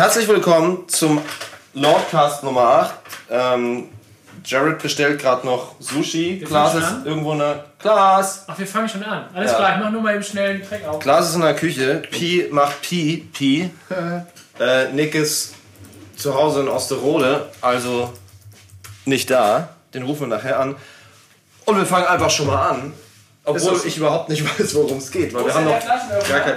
herzlich willkommen zum Lordcast Nummer 8. Ähm, Jared bestellt gerade noch Sushi. Klaas fangen ist irgendwo in der. Klaas! Ach, wir fangen schon an. Alles Ja. klar, ich mach nur mal eben schnell einen Track auf. Klaas ist in der Küche. Pi macht Pi. Pi. äh, Nick ist zu Hause in Osterode, also nicht da. Den rufen wir nachher an. Und wir fangen einfach schon mal an. Obwohl ich überhaupt nicht weiß, worum es geht. Weil wir haben noch gar kein.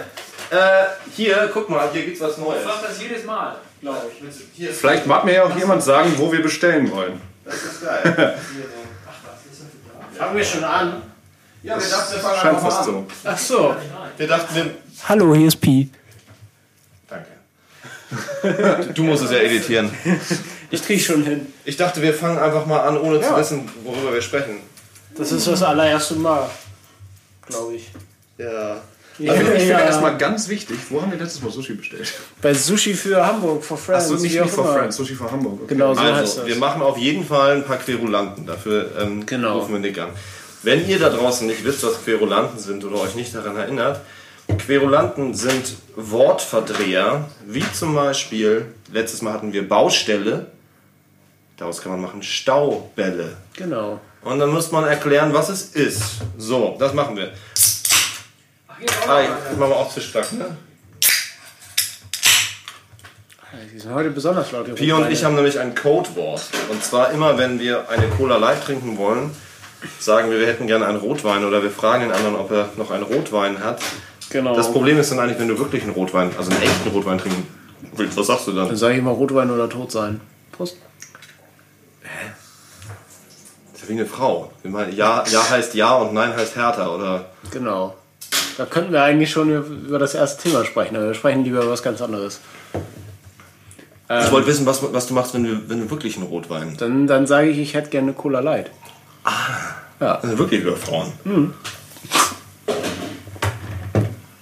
Äh, hier, guck mal, hier gibt's was Neues. Ich mach das jedes Mal, glaube ich. Hier ist Vielleicht mag mir ja auch jemand sagen, wo wir bestellen wollen. das ist geil. Fangen wir schon an. Ja, wir dachten, wir fangen Scheint einfach mal fast an. so. Ach so. Wir dachten, wir. Hallo, hier ist Pi. Danke. Du musst es ja editieren. Ich krieg schon hin. Ich dachte, wir fangen einfach mal an, ohne zu wissen, worüber wir sprechen. Das ist das allererste Mal, glaube ich. Ja. Ja, Ich finde ja. erstmal ganz wichtig, wo haben wir letztes Mal Sushi bestellt? Bei Sushi für Hamburg, for Friends. Achso, nicht, nicht for immer. Friends, Sushi for Hamburg. Okay. Genau, so heißt Also, das. wir machen auf jeden Fall ein paar Querulanten. Dafür ähm, Genau. rufen wir Nick an. Wenn ihr da draußen nicht wisst, was Querulanten sind oder euch nicht daran erinnert, Querulanten sind Wortverdreher, wie zum Beispiel, letztes Mal hatten wir Baustelle, daraus kann man machen Staubälle. Genau. Und dann muss man erklären, was es ist. So, das machen wir. Ah, mach mal auch zu stark, ne? Die sind heute besonders laut. die Pio und ich haben nämlich ein Codewort. Und zwar immer, wenn wir eine Cola Light trinken wollen, sagen wir, wir hätten gerne einen Rotwein oder wir fragen den anderen, ob er noch einen Rotwein hat. Genau. Das Problem ist dann eigentlich, wenn du wirklich einen Rotwein, also einen echten Rotwein trinken willst, was sagst du dann? Dann sage ich immer Rotwein oder tot sein. Prost. Das ist ja wie eine Frau. Ja, ja heißt ja und nein heißt härter, oder? Genau. Da könnten wir eigentlich schon über das erste Thema sprechen, aber wir sprechen lieber über was ganz anderes. Ich wollte wissen, was, was du machst, wenn du, wenn du wirklich einen Rotwein. Dann, dann sage ich, ich hätte gerne eine Cola Light. Das sind wirklich über Frauen.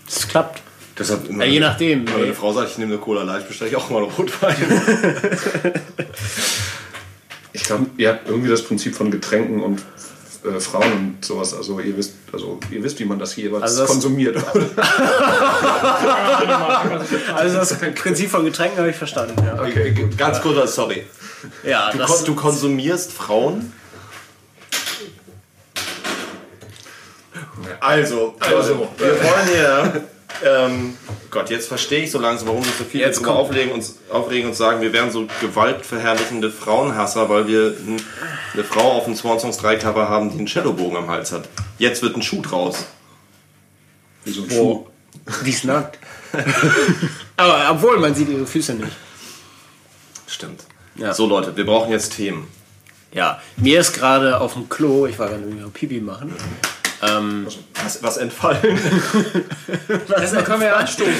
Das klappt. Deshalb immer, Ja, je nachdem. Wenn eine Frau sagt, ich nehme eine Cola Light, bestelle ich auch mal einen Rotwein. Ich glaube, ihr habt irgendwie das Prinzip von Getränken und äh, Frauen und sowas. Also ihr wisst, also ihr wisst, wie man das jeweils Also das- konsumiert. Also das Prinzip von Getränken habe ich verstanden. Ja, Okay, ganz kurzer Sorry. ja Du, das, kon du konsumierst Frauen? Also, also, wir wollen hier. Ähm, Gott, jetzt verstehe ich so langsam, warum wir so viel Jetzt auflegen und, aufregen und sagen, wir wären so gewaltverherrlichende Frauenhasser, weil wir eine Frau auf dem Swan Songs 3 Cover haben, die einen Shadowbogen am Hals hat. Jetzt wird ein Schuh draus. Wie so ein Schuh. die ist nackt. aber obwohl, man sieht ihre Füße nicht. Stimmt. Ja. So Leute, wir brauchen jetzt Themen. Ja, mir ist gerade auf dem Klo, ich war gerade irgendwie noch Pipi machen. Ähm, Was, was entfallen? Erstmal können wir ja anstoßen.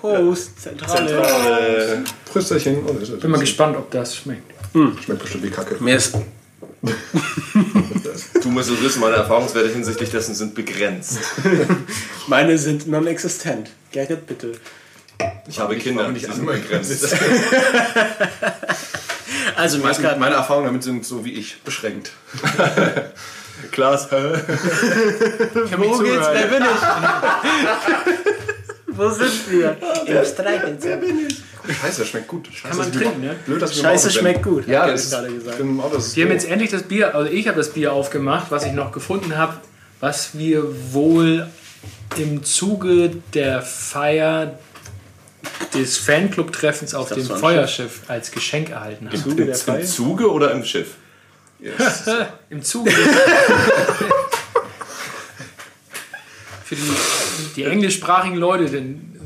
Prost, Zentrale. Prösterchen. Oh, das Bin mal gespannt, ob das schmeckt. Schmeckt bestimmt wie Kacke. Mir ist, du musst es wissen, meine Erfahrungswerte hinsichtlich dessen sind begrenzt. meine sind non-existent. Gerrit, bitte. Ich habe Kinder, nicht die sind begrenzt. Also Meine, meine Erfahrungen damit sind so wie ich, beschränkt. Klaas, Wo geht's? Wer bin ich? Wo sind wir? Im Streichelzoo. Scheiße, das schmeckt gut. Scheiße, Kann man trinken, ne? Blöd, dass wir im Scheiße schmeckt gut. Ja, hab das ich ist, gerade ich gesagt. bin im Auto. Das ist Wir haben jetzt endlich das Bier, also ich habe das Bier aufgemacht, was ich noch gefunden habe, was wir wohl im Zuge der Feier des Fanclub-Treffens auf dem Feuerschiff als Geschenk erhalten haben. Zuge der Im? Zuge oder im Schiff? Im Zuge Für die, die englischsprachigen Leute, denn,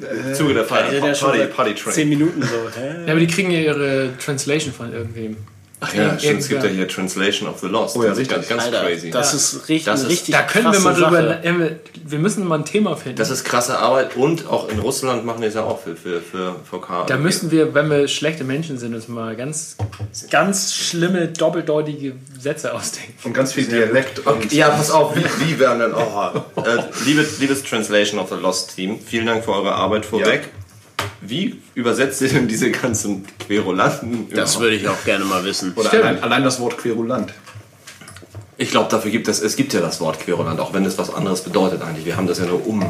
Im Zuge der Party, seit Party Zehn Train. Minuten so. Hä? ja, aber die kriegen ja ihre Translation von irgendwem. Ach ja, stimmt, es gibt ja hier Translation of the Lost. Oh ja, das ist ganz, richtig. ganz Alter, crazy. das ist richtig, Das ist- richtig Da können wir mal drüber. Sache. Wir müssen mal ein Thema finden. das ist krasse Arbeit und auch in Russland machen die es ja auch für, für, für VK. Da müssen wir, wenn wir schlechte Menschen sind, uns mal ganz, ganz schlimme, doppeldeutige Sätze ausdenken. Und ganz viel Dialekt. Und Ja, pass auf, wie, wie werden denn. Oh, äh, liebes, liebes Translation of the Lost Team, vielen Dank für eure Arbeit vorweg. Wie übersetzt ihr denn diese ganzen Querulanten? Das würde ich auch gerne mal wissen. Oder allein, allein das Wort Querulant. Ich glaube, dafür gibt es, es gibt ja das Wort Querulant, auch wenn es was anderes bedeutet eigentlich. Wir haben das ja nur um.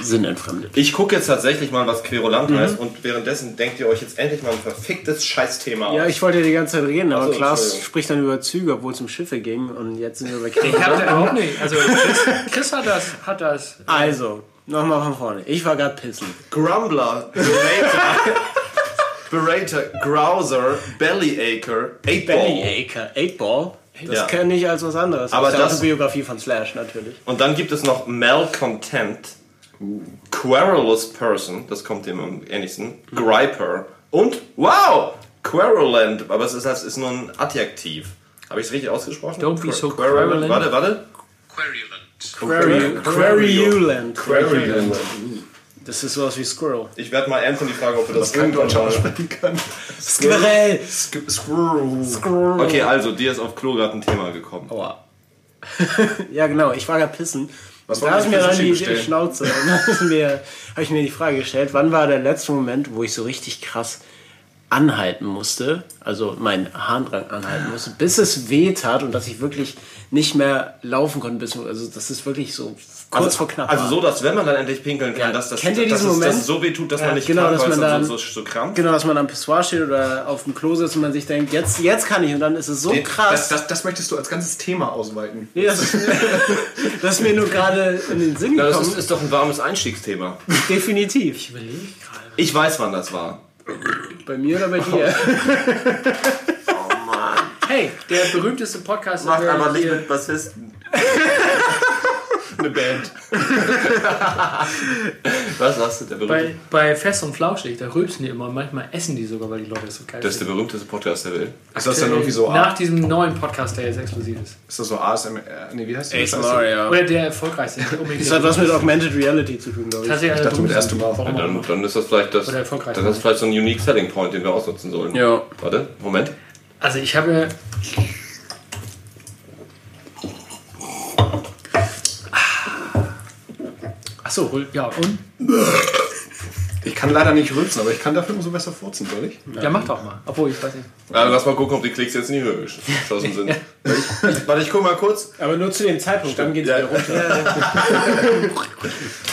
Sinn entfremdet. Ich gucke jetzt tatsächlich mal, was Querulant Mhm. heißt und währenddessen denkt ihr euch jetzt endlich mal ein verficktes Scheißthema Ja, aus. ich wollte die ganze Zeit reden, aber so, Klaas spricht dann über Züge, obwohl es um Schiffe ging und jetzt sind wir bei Ich hab da überhaupt nicht. Also Chris, Chris hat das, hat das. Also, nochmal von vorne. Ich war gerade pissen. Grumbler, Berater, Berater, Grouser, Bellyacre, Eightball. Bellyacre, 8-Ball. Das Ja. kenne ich als was anderes. Aber Aus der das- Autobiografie von Slash natürlich. Und dann gibt es noch Malcontent, Querulous Person, das kommt dem am ähnlichsten, Griper und, wow, Querulant, aber es ist, das ist nur ein Adjektiv. Habe ich es richtig ausgesprochen? Don't be so Querulent. querulent. Warte, warte. Query- Querulant. Querulant. Das ist sowas wie Squirrel. Ich werde mal Anthony fragen, ob wir das irgendwann aussprechen kann. Squirrel. Squirrel. Okay, also dir ist auf Klo gerade ein Thema gekommen. Aua. ja, genau. Ich war gerade pissen. Was da ist mir dann die bestellen? Schnauze. Und dann ist mir- habe ich mir die Frage gestellt, wann war der letzte Moment, wo ich so richtig krass anhalten musste, also meinen Harndrang anhalten musste, bis es weh tat und dass ich wirklich nicht mehr laufen konnte. Bis, also das ist wirklich so kurz vor knapp. Also war. so, dass wenn man dann endlich pinkeln kann, Ja, dass das, kennt ihr diesen es Moment? das so weh tut, dass Ja, man nicht genau, kann, dass weil es man dann dann- so, so, krampft? Genau, dass man am Pissoir steht oder auf dem Klo sitzt und man sich denkt, jetzt, jetzt kann ich. Und dann ist es so Das, krass. das, das möchtest du als ganzes Thema ausweiten. Nee, das, ist, das ist mir nur gerade in den Sinn Ja, das gekommen. ist, ist doch ein warmes Einstiegsthema. Definitiv. Ich überlege gerade. Ich weiß, wann das war. Bei mir oder bei dir? Hey, der berühmteste Podcast Macht aber nicht hier- mit Bassisten. Eine Band. Was sagst du? Der berühmte, bei, bei Fest und Flauschig, da rülpsen die immer. und Manchmal essen die sogar, weil die Leute das so geil das ist der berühmteste Podcast der Welt. Ist das dann irgendwie so, Nach diesem neuen Podcast, der jetzt exklusiv ist. ist das so ASMR? Nee, wie heißt das? ja. Oder der erfolgreichste. Das hat was mit Augmented Reality zu tun, glaube ich. Tatsächlich Ich dachte mit berühmteste. erste Mal. Ja, dann, dann ist das vielleicht das. Oder erfolgreich. Das ist vielleicht so ein Unique Selling Point, den wir ausnutzen sollen. Ja. Warte, Moment. Also ich habe. Rül- ja, und? Ich kann leider nicht rülpsen, aber ich kann dafür umso besser furzen, soll ich? Ja, mach doch mal. Obwohl, ich weiß nicht. Ja, lass mal gucken, ob die Klicks jetzt in die Höhe geschossen sind. ich, warte, ich guck mal kurz. Aber nur zu dem Zeitpunkt, dann geht es Ja. wieder runter.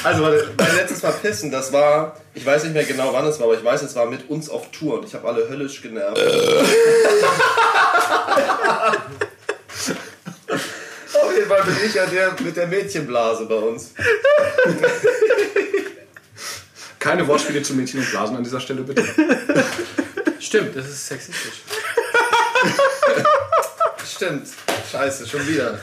Also, warte, mein letztes Mal pissen, das war. Ich weiß nicht mehr genau, wann es war, aber ich weiß, es war mit uns auf Tour und ich habe alle höllisch genervt. auf jeden Fall bin ich ja der mit der Mädchenblase bei uns. Keine Wortspiele zu Mädchen und Blasen an dieser Stelle, bitte. Stimmt, das ist sexistisch. Stimmt. Scheiße, schon wieder.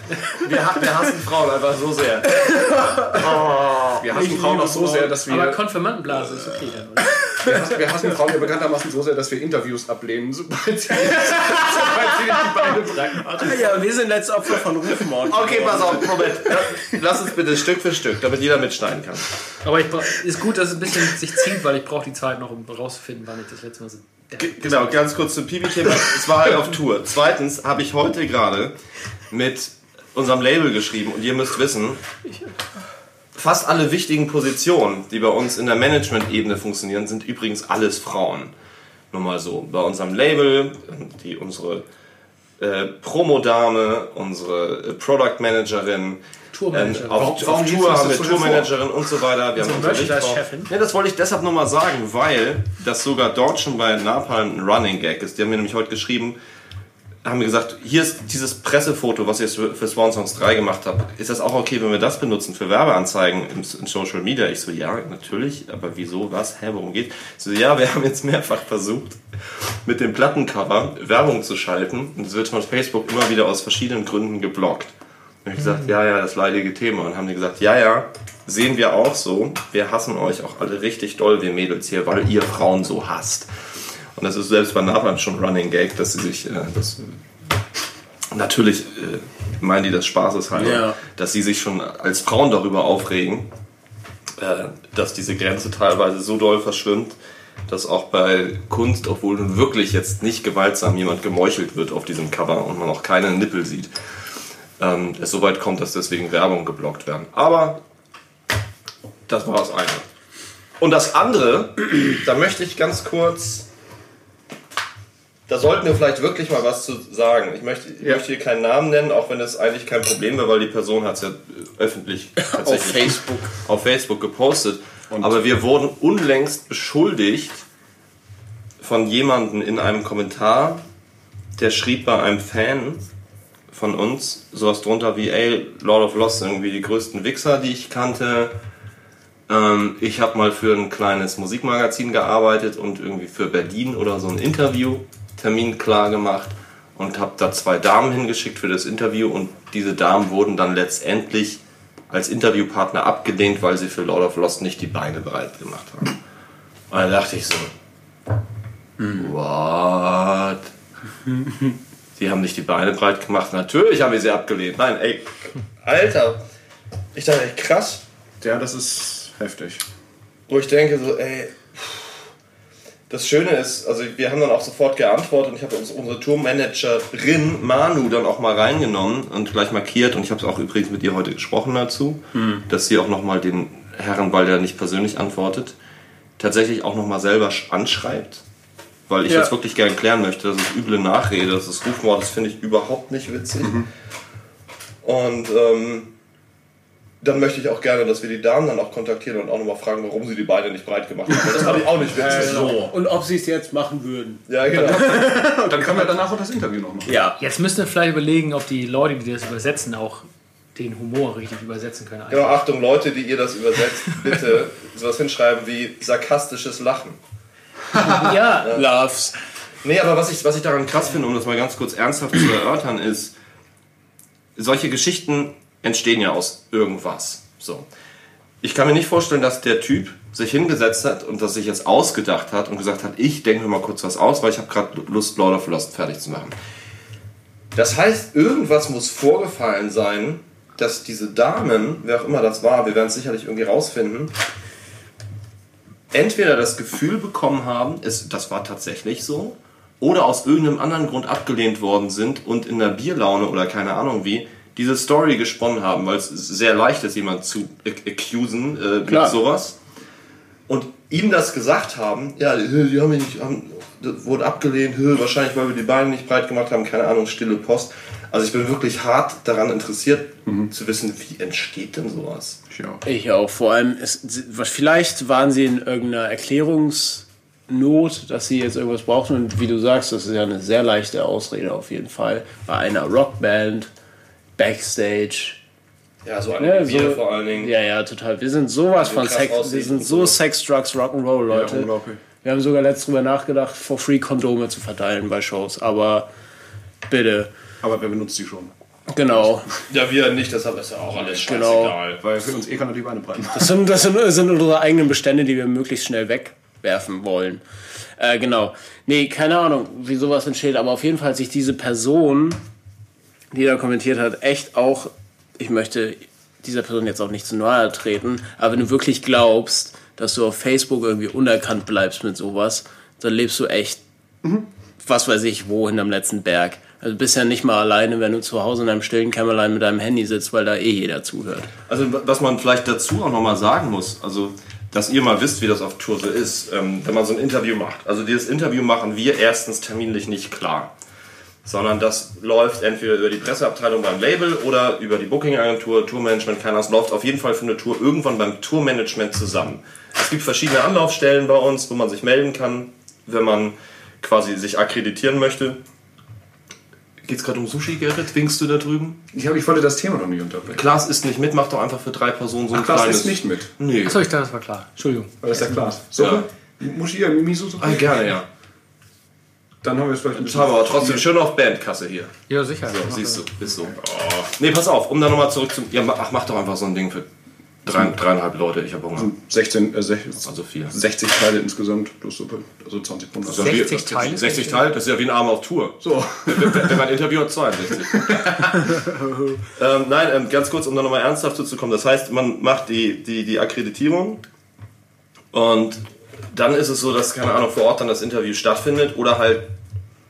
Wir, ha- wir hassen Frauen einfach so sehr. Wir hassen Frauen auch so sehr, dass wir, Aber Konfirmandenblase ist okay dann, oder? wir, hassen, wir hassen Frauen ja bekanntermaßen so sehr, dass wir Interviews ablehnen, sobald sie, sobald Ja, wir sind letzte Opfer von Rufmord. Okay, pass auf, Moment. Lass uns bitte Stück für Stück, damit jeder mitschneiden kann. Aber ich ist gut, dass es ein bisschen sich zieht, weil ich brauche die Zeit noch, um rauszufinden, wann ich das letzte Mal so. Genau, ganz kurz zum Pipi-Thema. Es war halt auf Tour. Zweitens habe ich heute gerade mit unserem Label geschrieben und ihr müsst wissen, fast alle wichtigen Positionen, die bei uns in der Management-Ebene funktionieren, sind übrigens alles Frauen. Nur mal so. Bei unserem Label, die unsere äh, Promodame, unsere äh, Product Managerin, Tourmanager. ähm, auf, auf Tour haben wir? Tourmanagerin und so weiter. Wir haben unsere Merchandise-Chefin. Ja, das wollte ich deshalb nochmal sagen, weil das sogar dort schon bei Napalm ein Running Gag ist. Die haben mir nämlich heute geschrieben, haben mir gesagt, hier ist dieses Pressefoto, was ihr für Swan Songs 3 gemacht habt. Ist das auch okay, wenn wir das benutzen für Werbeanzeigen im, in Social Media? Ich so, ja, natürlich, aber wieso, was, hä, worum geht? Ich so, ja, wir haben jetzt mehrfach versucht, mit dem Plattencover Werbung zu schalten und es wird von Facebook immer wieder aus verschiedenen Gründen geblockt. Und ich gesagt, ja, ja, das leidige Thema. Und haben die gesagt, ja, ja, sehen wir auch so. Wir hassen euch auch alle richtig doll, wir Mädels hier, weil ihr Frauen so hasst. Und das ist selbst bei Napalm schon Running Gag, dass sie sich, äh, das, natürlich äh, meinen die das spaßeshalber, Ja. dass sie sich schon als Frauen darüber aufregen, äh, dass diese Grenze teilweise so doll verschwimmt, dass auch bei Kunst, obwohl nun wirklich jetzt nicht gewaltsam jemand gemeuchelt wird auf diesem Cover und man auch keine Nippel sieht, ähm, es so weit kommt, dass deswegen Werbung geblockt werden. Aber das war das eine. Und das andere, da möchte ich ganz kurz, da sollten wir vielleicht wirklich mal was zu sagen. Ich möchte, ich Ja. möchte hier keinen Namen nennen, auch wenn es eigentlich kein Problem wäre, weil die Person hat es ja öffentlich Auf Facebook. auf Facebook gepostet. Und- Aber wir wurden unlängst beschuldigt von jemandem in einem Kommentar, der schrieb bei einem Fan von uns sowas drunter wie, ey, Lord of Lost, irgendwie die größten Wichser, die ich kannte. Ähm, ich habe mal für ein kleines Musikmagazin gearbeitet und irgendwie für Berlin oder so ein Interviewtermin klar gemacht und habe da zwei Damen hingeschickt für das Interview und diese Damen wurden dann letztendlich als Interviewpartner abgelehnt, weil sie für Lord of Lost nicht die Beine breit gemacht haben. Und da dachte ich so, what? Sie haben nicht die Beine breit gemacht. Natürlich haben wir sie abgelehnt. Nein, ey, Alter. Ich dachte, echt krass. Ja, das ist heftig. Wo ich denke, so, ey. Das Schöne ist, also wir haben dann auch sofort geantwortet und ich habe uns unsere Tourmanagerin Manu dann auch mal reingenommen und gleich markiert und ich habe es auch übrigens mit ihr heute gesprochen dazu, dass sie auch nochmal den Herren, weil der nicht persönlich antwortet, tatsächlich auch nochmal selber sch- anschreibt. Weil ich Ja. jetzt wirklich gerne klären möchte, das ist üble Nachrede, das ist Rufmord, das finde ich überhaupt nicht witzig. Und ähm, dann möchte ich auch gerne, dass wir die Damen dann auch kontaktieren und auch nochmal fragen, warum sie die Beine nicht breit gemacht haben. Weil Das fand ich auch nicht witzig. So. Und ob sie es jetzt machen würden. Ja, genau. Und dann können wir danach auch das Interview noch machen. Ja. Jetzt müsst ihr vielleicht überlegen, ob die Leute, die das übersetzen, auch den Humor richtig übersetzen können. genau. Achtung, Leute, die ihr das übersetzt, bitte sowas hinschreiben wie sarkastisches Lachen. Ja, Loves. Nee, aber was ich, was ich daran krass finde, um das mal ganz kurz ernsthaft zu erörtern, ist, solche Geschichten entstehen ja aus irgendwas. So. Ich kann mir nicht vorstellen, dass der Typ sich hingesetzt hat und das sich jetzt ausgedacht hat und gesagt hat, ich denke mir mal kurz was aus, weil ich habe gerade Lust, Lord of Lost fertig zu machen. Das heißt, irgendwas muss vorgefallen sein, dass diese Damen, wer auch immer das war, wir werden es sicherlich irgendwie rausfinden, entweder das Gefühl bekommen haben, es, das war tatsächlich so, oder aus irgendeinem anderen Grund abgelehnt worden sind und in der Bierlaune oder keine Ahnung wie diese Story gesponnen haben, weil es sehr leicht ist, jemand zu ac- accusen äh, mit sowas. Und ihm das gesagt haben, ja, die die haben mich nicht, haben, das wurde abgelehnt, wahrscheinlich weil wir die Beine nicht breit gemacht haben, keine Ahnung, stille Post. Also ich bin wirklich hart daran interessiert zu wissen, wie entsteht denn sowas? Ja. Ich auch. Vor allem, es, was- vielleicht waren sie in irgendeiner Erklärungsnot, dass sie jetzt irgendwas brauchten. Und wie du sagst, das ist ja eine sehr leichte Ausrede auf jeden Fall. Bei einer Rockband, Backstage. Ja, so Ja, ein so- Bier vor allen Dingen. Ja, ja, total. Wir sind sowas So von Sex. Wir sind so so. Sex, Drugs, Rock'n'Roll, Leute. Ja, unglaublich. Wir haben sogar letztens drüber nachgedacht, for free Kondome zu verteilen bei Shows. Aber bitte. Aber wer benutzt die schon? Genau. Ja, wir nicht, deshalb ist ja auch alles Genau. scheißegal. Weil für uns eh keiner die Beine breiten. Das sind, das sind, sind unsere eigenen Bestände, die wir möglichst schnell wegwerfen wollen. Äh, genau. Nee, keine Ahnung, wie sowas entsteht, aber auf jeden Fall hat sich diese Person, die da kommentiert hat, echt auch, ich möchte dieser Person jetzt auch nicht zu nahe treten, aber wenn du wirklich glaubst, dass du auf Facebook irgendwie unerkannt bleibst mit sowas, dann lebst du echt, was weiß ich, wo hinterm letzten Berg. Also bist ja nicht mal alleine, wenn du zu Hause in einem stillen Kämmerlein mit deinem Handy sitzt, weil da eh jeder zuhört. Also was man vielleicht dazu auch nochmal sagen muss, also dass ihr mal wisst, wie das auf Tour so ist, ähm, wenn man so ein Interview macht. Also dieses Interview machen wir erstens terminlich nicht klar, sondern das läuft entweder über die Presseabteilung beim Label oder über die Bookingagentur, Tourmanagement, keiner. Es läuft auf jeden Fall für eine Tour irgendwann beim Tourmanagement zusammen. Es gibt verschiedene Anlaufstellen bei uns, wo man sich melden kann, wenn man quasi sich akkreditieren möchte. Geht's gerade um Sushi, Gerrit? Winkst du da drüben? Ich, hab, ich wollte das Thema noch nicht unterbrechen. Klaas ist nicht mit, macht doch einfach für drei Personen so ein Ach, das kleines. ist nicht mit. Nee. Achso, ich dachte, das war klar. Entschuldigung. Weil das ist der Glas. So, Ja. muss ich hier Miso so Ah, gerne, ja. Dann haben wir es vielleicht ein Ich habe aber trotzdem schön auf Bandkasse hier. Ja, sicher. So, siehst du, ist so. Oh. Nee, pass auf, um da nochmal zurück zum. Ja, ach, mach doch einfach so ein Ding für drei, dreieinhalb Leute. Ich habe Hunger. 16, äh, 60, Also vier. 60 Teile insgesamt plus Suppe. Also 20 Pfund. Das ist ja wie- 60 Teile? 60 Teile, das ist ja wie ein Arm auf Tour. So. wenn, man interviewt, 62. ähm, nein, ähm, ganz kurz, um da nochmal ernsthaft zu kommen. Das heißt, man macht die, die, die Akkreditierung und dann ist es so, dass, keine Ahnung, vor Ort dann das Interview stattfindet oder halt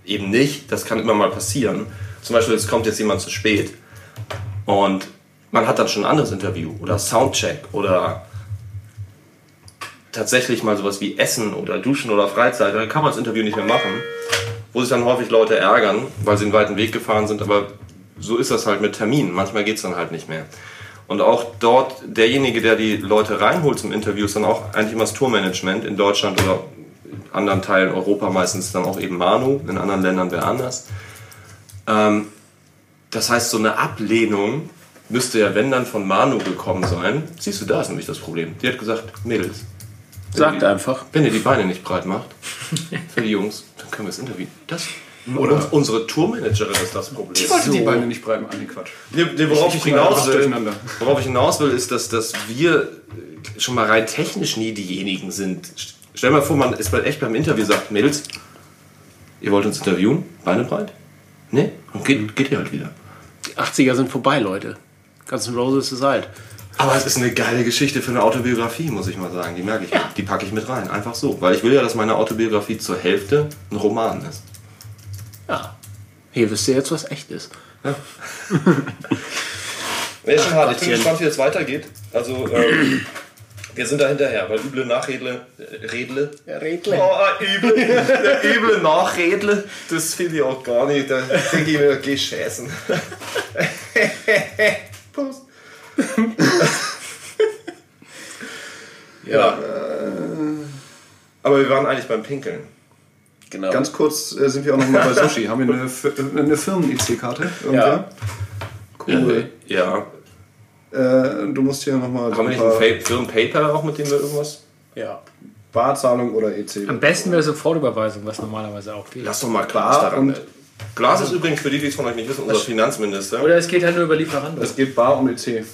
eben nicht. Das kann immer mal passieren. Zum Beispiel, es kommt jetzt jemand zu spät und man hat dann schon ein anderes Interview oder Soundcheck oder tatsächlich mal sowas wie Essen oder Duschen oder Freizeit, dann kann man das Interview nicht mehr machen, wo sich dann häufig Leute ärgern, weil sie einen weiten Weg gefahren sind, aber so ist das halt mit Terminen. Manchmal geht es dann halt nicht mehr. Und auch dort, derjenige, der die Leute reinholt zum Interview, ist dann auch eigentlich immer das Tourmanagement in Deutschland oder in anderen Teilen Europa meistens dann auch eben Manu, in anderen Ländern wer anders. Ähm, das heißt, so eine Ablehnung müsste ja, wenn dann von Manu gekommen sein. Siehst du, da ist nämlich das Problem. Die hat gesagt, Mädels, Sagt einfach. wenn ihr die Beine nicht breit macht, für die Jungs, dann können wir das Interview. Das oder uns, unsere Tourmanagerin ist das Problem. Ich wollte die Beine nicht breiten. Ah, nee, Quatsch. Nee, nee, worauf, ich hinaus alles will, worauf ich hinaus will, ist, dass, dass wir äh, schon mal rein technisch nie diejenigen sind. Stell dir mal vor, man ist echt beim Interview sagt, Mädels, ihr wollt uns interviewen, Beine breit? Nee? Und geht, geht ihr halt wieder. Die 80er sind vorbei, Leute. Guns N' Roses ist alt. Aber es ist eine geile Geschichte für eine Autobiografie, muss ich mal sagen. Die merke ich, die packe ich mit rein. Einfach so. Weil ich will ja, dass meine Autobiografie zur Hälfte ein Roman ist. Ja. Hier wisst ihr jetzt, was echt ist. Nee, ist schon hart. Ich bin gespannt, wie es weitergeht. Also, ähm, wir sind da hinterher, weil üble Nachredle. Äh, Redle? Redle. Oh, üble, der üble Nachredle, das finde ich auch gar nicht. Da denke ich mir, geh schäßen. Prost. ja. Aber wir waren eigentlich beim Pinkeln. Genau. Ganz kurz äh, sind wir auch noch mal bei Sushi. Haben wir eine, Fi- eine Firmen-IC-Karte? Irgendwer? Cool. Ja. Äh, du musst hier nochmal Haben wir nicht einen Firmen-Paper auch, mit dem wir irgendwas. ja. Barzahlung oder EC. Am besten wäre Sofortüberweisung, was normalerweise auch geht. Lass doch mal Glas Bar daran. und- Glas ist übrigens für die, die es von euch nicht wissen, unser Finanzminister. Oder es geht halt nur über Lieferando. Es geht Bar und EC.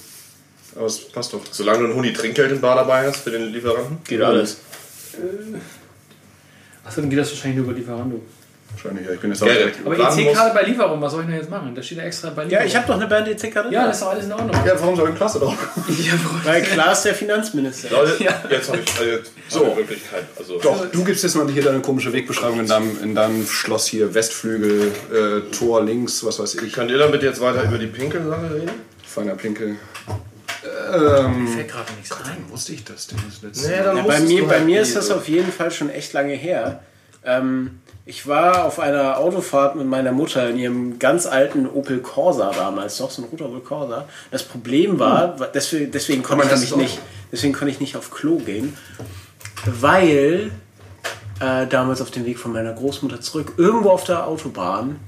Aber es passt doch. Solange du ein Huni Trinkgeld im Bar dabei hast für den Lieferanten. Geht alles. Achso, dann geht das wahrscheinlich nur über Lieferando. Wahrscheinlich, ja. Ich bin jetzt auch direkt. Aber EC-Karte bei Lieferung, was soll ich denn jetzt machen? Da steht ja extra bei Ja, Lieferung. ich habe doch eine Band EC-Karte. Ja, das ist doch alles in Ordnung. Ja, warum soll ein Klasse drauf? Ja? Weil Klaas der Finanzminister. Leute, Ja. jetzt habe ich äh, so Wirklichkeit. Also, Doch, du gibst jetzt mal hier deine komische Wegbeschreibung in deinem, in deinem Schloss hier. Westflügel, äh, Tor links, was weiß ich. Könnt ihr dann bitte jetzt weiter über die Pinkelsache reden? Feiner Pinkel. Ähm, Fällt gerade nichts ein. wusste ich das denn das letzte dann Ja, bei musstest mir, bei halt mir ist das auf jeden Fall schon echt lange her. Ähm, ich war auf einer Autofahrt mit meiner Mutter in ihrem ganz alten Opel Corsa damals, noch so ein roter Opel Corsa. Das Problem war, wa- deswegen, deswegen konnte ich nämlich nicht, deswegen konnte ich nicht auf Klo gehen, weil äh, damals auf dem Weg von meiner Großmutter zurück irgendwo auf der Autobahn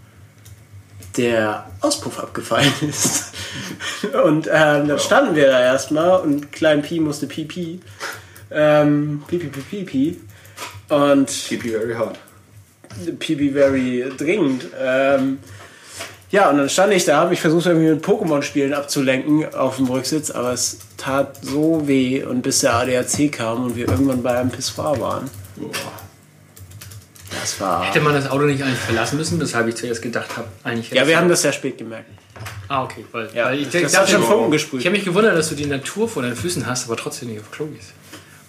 der Auspuff abgefallen ist. Und ähm, dann standen wir da erstmal und Klein Pi musste Pipi. Ähm, Pipi, Pipi, Pipi. Und you very hard. Pipi very dringend. Ähm, ja, und dann stand ich da, habe ich versucht, irgendwie mit Pokémon-Spielen abzulenken auf dem Rücksitz, aber es tat so weh und bis der ADAC kam und wir irgendwann bei einem Pissoir waren. Das war. Hätte man das Auto nicht eigentlich verlassen müssen, weshalb ich zuerst gedacht habe, eigentlich Ja, wir haben das sehr spät gemerkt. Ah, okay. Weil, Ja, weil ich, das ich, dachte, schon Funken ich gesprüht. habe mich gewundert, dass du die Natur vor deinen Füßen hast, aber trotzdem nicht auf Klo gehst.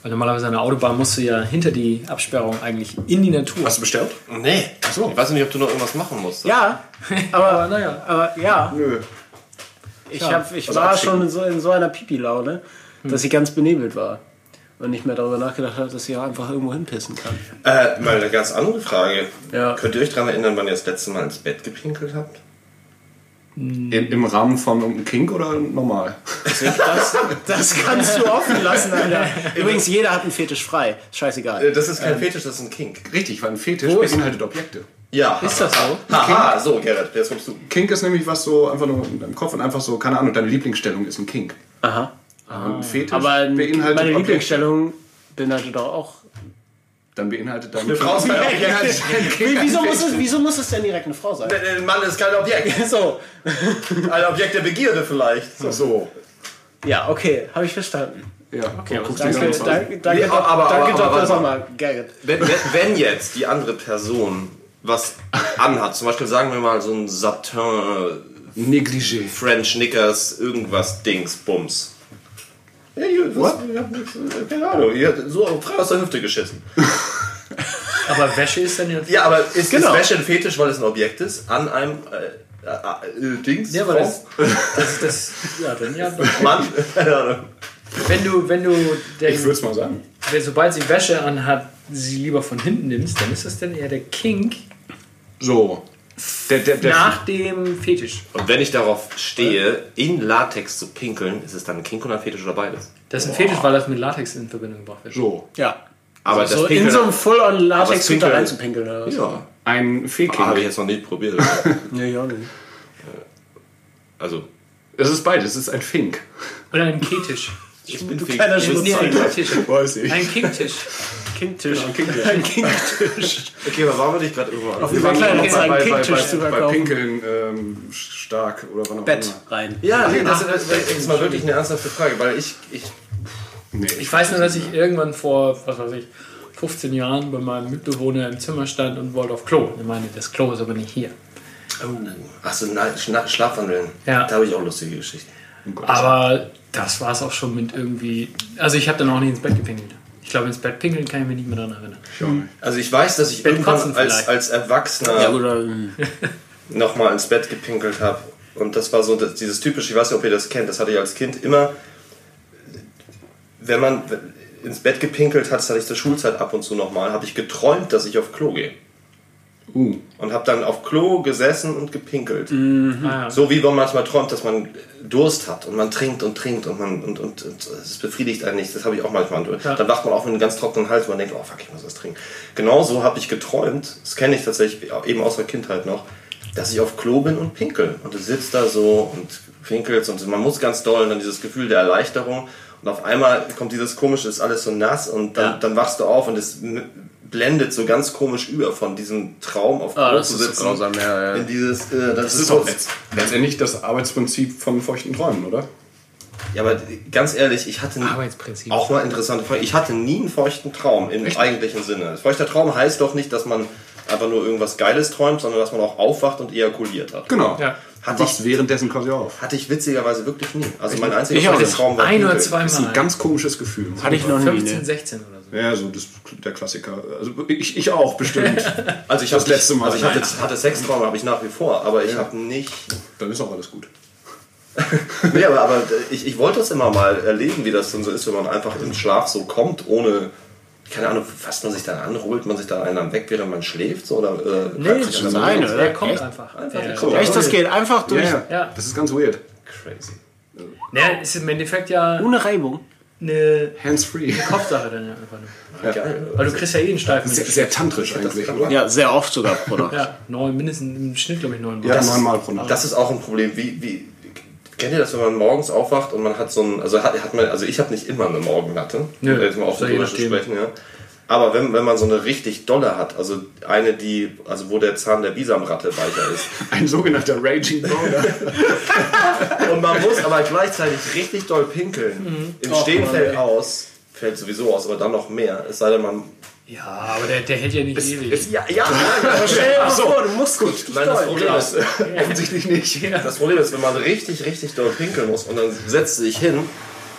Weil normalerweise an der Autobahn musst du ja hinter die Absperrung eigentlich in die Natur. Hast du bestellt? Nee. Ich weiß nicht, ob du noch irgendwas machen musst. Ja, aber naja. aber ja, Nö. ich, hab, ich also war abschicken. schon in so, in so einer Pipi-Laune, dass ich ganz benebelt war. Und nicht mehr darüber nachgedacht habe, dass ich auch einfach irgendwo hinpissen kann. Äh, mal eine ganz andere Frage. Ja. Könnt ihr euch daran erinnern, wann ihr das letzte Mal ins Bett gepinkelt habt? Im, Im Rahmen von irgendeinem Kink oder normal? Das, das kannst du offen lassen, Alter. Übrigens, jeder hat einen Fetisch frei. Scheißegal. Äh, Das ist kein Fetisch, das ist ein Kink. Richtig, weil ein Fetisch beinhaltet Objekte. Ja. Ist das so? Haha, so, Gerrit, jetzt kommst du. Kink ist nämlich was so einfach nur in deinem Kopf und einfach so, keine Ahnung, deine Lieblingsstellung ist ein Kink. Aha. Und ein Fetisch Aber beinhaltet meine Objekte. Lieblingsstellung beinhaltet doch auch. Dann beinhaltet dein Eine Frau ist kein Objekt. Wie, wieso, muss es, wieso muss es denn direkt eine Frau sein? Ein Mann ist kein Objekt. So. Ein Objekt der Begierde vielleicht. So. Ja, okay, habe ich verstanden. Ja, okay, guckst danke, Danke, danke, danke, Nee, aber- aber- danke aber- Dr. Sommer. Gerrit. Wenn, wenn, wenn jetzt die andere Person was anhat, zum Beispiel sagen wir mal so ein Satin, Negligé. French Knickers, irgendwas Dings, Bums. Ja, ihr, was, ihr habt nichts, äh, keine Ahnung, ihr habt so frei aus der Hüfte geschissen. Aber Wäsche ist dann jetzt. Ja, aber ist, Genau. ist Wäsche ein Fetisch, weil es ein Objekt ist, an einem äh, äh, äh, Dings? Ja, aber das, das, das, ja, dann ja. doch. Mann, keine Ahnung. Wenn du, wenn du, den, Ich würde es mal sagen. wenn, sobald sie Wäsche anhat, sie lieber von hinten nimmst, dann ist das dann eher der Kink So. Der, der, der, nach dem Fetisch. Und wenn ich darauf stehe, in Latex zu pinkeln, ist es dann ein Kink oder ein Fetisch oder beides? Das ist ein Fetisch, weil das mit Latex in Verbindung gebracht wird. so. Ja. Aber so das in Pinkeln- so einem Full-on-Latex da Pinkeln- reinzupinkeln oder was? Ja. Ein Feking. Habe ich jetzt noch nicht probiert. Ja, ja, nicht. Also, Es ist beides, es ist ein Fink. Oder ein Ketisch. Ich bin kleiner Schmutz. Ein Kicktisch. Ein Kicktisch. Kindtisch. Ein Kindtisch. Okay, aber warum würde ich gerade irgendwo Auf jeden Fall kleiner noch als ein bei, bei, bei, bei verkaufen. Pinkeln ähm, stark oder wann auch Bett immer. rein. Ja, nee, das, das, das ist mal wirklich eine ernsthafte Frage, weil ich, ich Nee, Ich weiß nur, dass ich irgendwann vor, was weiß ich, 15 Jahren bei meinem Mitbewohner im Zimmer stand und wollte auf Klo. Ich meine, das Klo ist aber nicht hier. Achso, Schna Schlafwandeln. Ja. Da habe ich auch lustige Geschichten. Aber das war es auch schon mit irgendwie. Also ich habe dann auch nicht ins Bett gepinkelt. Ich glaube, ins Bett pinkeln kann ich mich nicht mehr daran erinnern. Also ich weiß, dass ich irgendwann als, als Erwachsener Ja, gut, ähm, nochmal ins Bett gepinkelt habe. Und das war so das, dieses typische, ich weiß nicht, ob ihr das kennt, das hatte ich als Kind immer, wenn man ins Bett gepinkelt hat, das hatte ich zur Schulzeit ab und zu nochmal, habe ich geträumt, dass ich auf Klo gehe. Uh, Und habe dann auf Klo gesessen und gepinkelt. Ah, ja. So wie man manchmal träumt, dass man Durst hat und man trinkt und trinkt und man und, und, und es befriedigt einen nicht. Das habe ich auch manchmal. Ja. Dann wacht man auf mit einem ganz trockenen Hals und man denkt, oh fuck, ich muss was trinken. Genauso habe ich geträumt, das kenne ich tatsächlich eben aus der Kindheit noch, dass ich auf Klo bin und pinkel. Und du sitzt da so und pinkelst und man muss ganz doll und dann dieses Gefühl der Erleichterung. Und auf einmal kommt dieses komische, ist alles so nass und dann, Ja. dann wachst du auf und es blendet so ganz komisch über von diesem Traum auf Ah, das zu so sitzen. grausam, ja, ja. In dieses, äh, das, das ist ist so, auch letzt- letztendlich das Arbeitsprinzip von feuchten Träumen, oder? Ja, aber ganz ehrlich, ich hatte Arbeitsprinzip. auch mal interessante Frage. Ich hatte nie einen feuchten Traum im eigentlichen Sinne. Feuchter Traum heißt doch nicht, dass man einfach nur irgendwas Geiles träumt, sondern dass man auch aufwacht und ejakuliert hat. Genau. Ja. Hatte Was ich, währenddessen quasi auf. hatte ich witzigerweise wirklich nie. Also mein einziger. Traum war Ein oder Pinkeln. zweimal. Das ist ein ganz komisches Gefühl. Hatte ich noch nie. 15, Ne? 16 oder so. Ja, so das, der Klassiker. Also ich, ich auch bestimmt. Also ich Das letzte Mal. Also ich hatte, hatte Sexträume, habe ich nach wie vor, aber ich habe nicht. Dann ist auch alles gut. Nee, aber, aber ich, ich wollte das immer mal erleben, wie das dann so ist, wenn man einfach im Schlaf so kommt, ohne. Keine Ahnung, fasst man sich dann an, holt man sich dann einen am weg, während man schläft? So, oder, äh, Nee, das ist der eine, oder? Der kommt Echt? einfach. Einfach Der- so. Echt, das geht einfach durch. Ja, ja. Ja. Das ist ganz weird. Crazy. Naja, ist im Endeffekt ja Ohne Reibung. Eine Hands-free. Kopfsache dann ja einfach nur. Geil. Weil du kriegst ja eh einen Steifen. Sehr, sehr tantrisch eigentlich, oder? Ja, sehr oft sogar, Bruder. Ja, neun, mindestens im Schnitt, glaube ich, neun. Ja, Das- neunmal pro Nacht. Das ist auch ein Problem. Wie, wie, kennt ihr das, wenn man morgens aufwacht und man hat so ein, also hat, hat man, also ich habe nicht immer eine Morgenlatte, Nö, um jetzt mal ja zu nachdem. sprechen, ja. Aber wenn, wenn man so eine richtig dolle hat, also eine, die, also wo der Zahn der Bisamratte weicher ist, Ein sogenannter Raging Boner. und man muss aber gleichzeitig richtig doll pinkeln, im Stehen fällt aus, fällt sowieso aus, aber dann noch mehr, es sei denn, man... Ja, aber der, der hält ja nicht ewig. Ja, ja, ja, Stell dir mal vor, du musst gut. Nein, das Problem ist, Offensichtlich nicht. Das Problem ist, wenn man richtig, richtig doll pinkeln muss und dann setzt du dich hin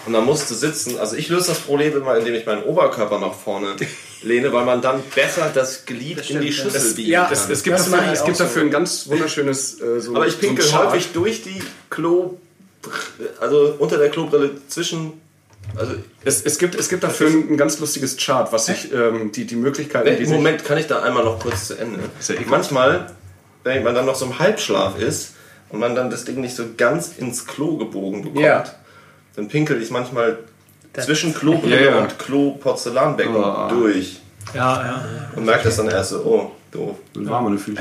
und dann musst du sitzen. Also ich löse das Problem immer, indem ich meinen Oberkörper nach vorne lehne, weil man dann besser das Glied in die Schüssel Das, biegen ja, kann. es, es gibt, Das dafür, es gibt so. dafür ein ganz wunderschönes äh, so Aber ich so pinkel Chart. häufig durch die Klo... Also unter der Klobrille zwischen... Also Es, es, gibt, es gibt dafür ein, ein ganz lustiges Chart, was sich ähm, die, die Möglichkeiten, die Moment kann ich da einmal noch kurz zu Ende. Sehr ekelhaft. Manchmal, wenn man dann noch so im Halbschlaf ist und man dann das Ding nicht so ganz ins Klo gebogen bekommt, Ja. Dann pinkel ich manchmal zwischen Klobrille Ja, ja. und Klo-Porzellanbecken Oh. durch Ja, ja. und merkt das dann erst so, oh, doof. warm an den Füßen.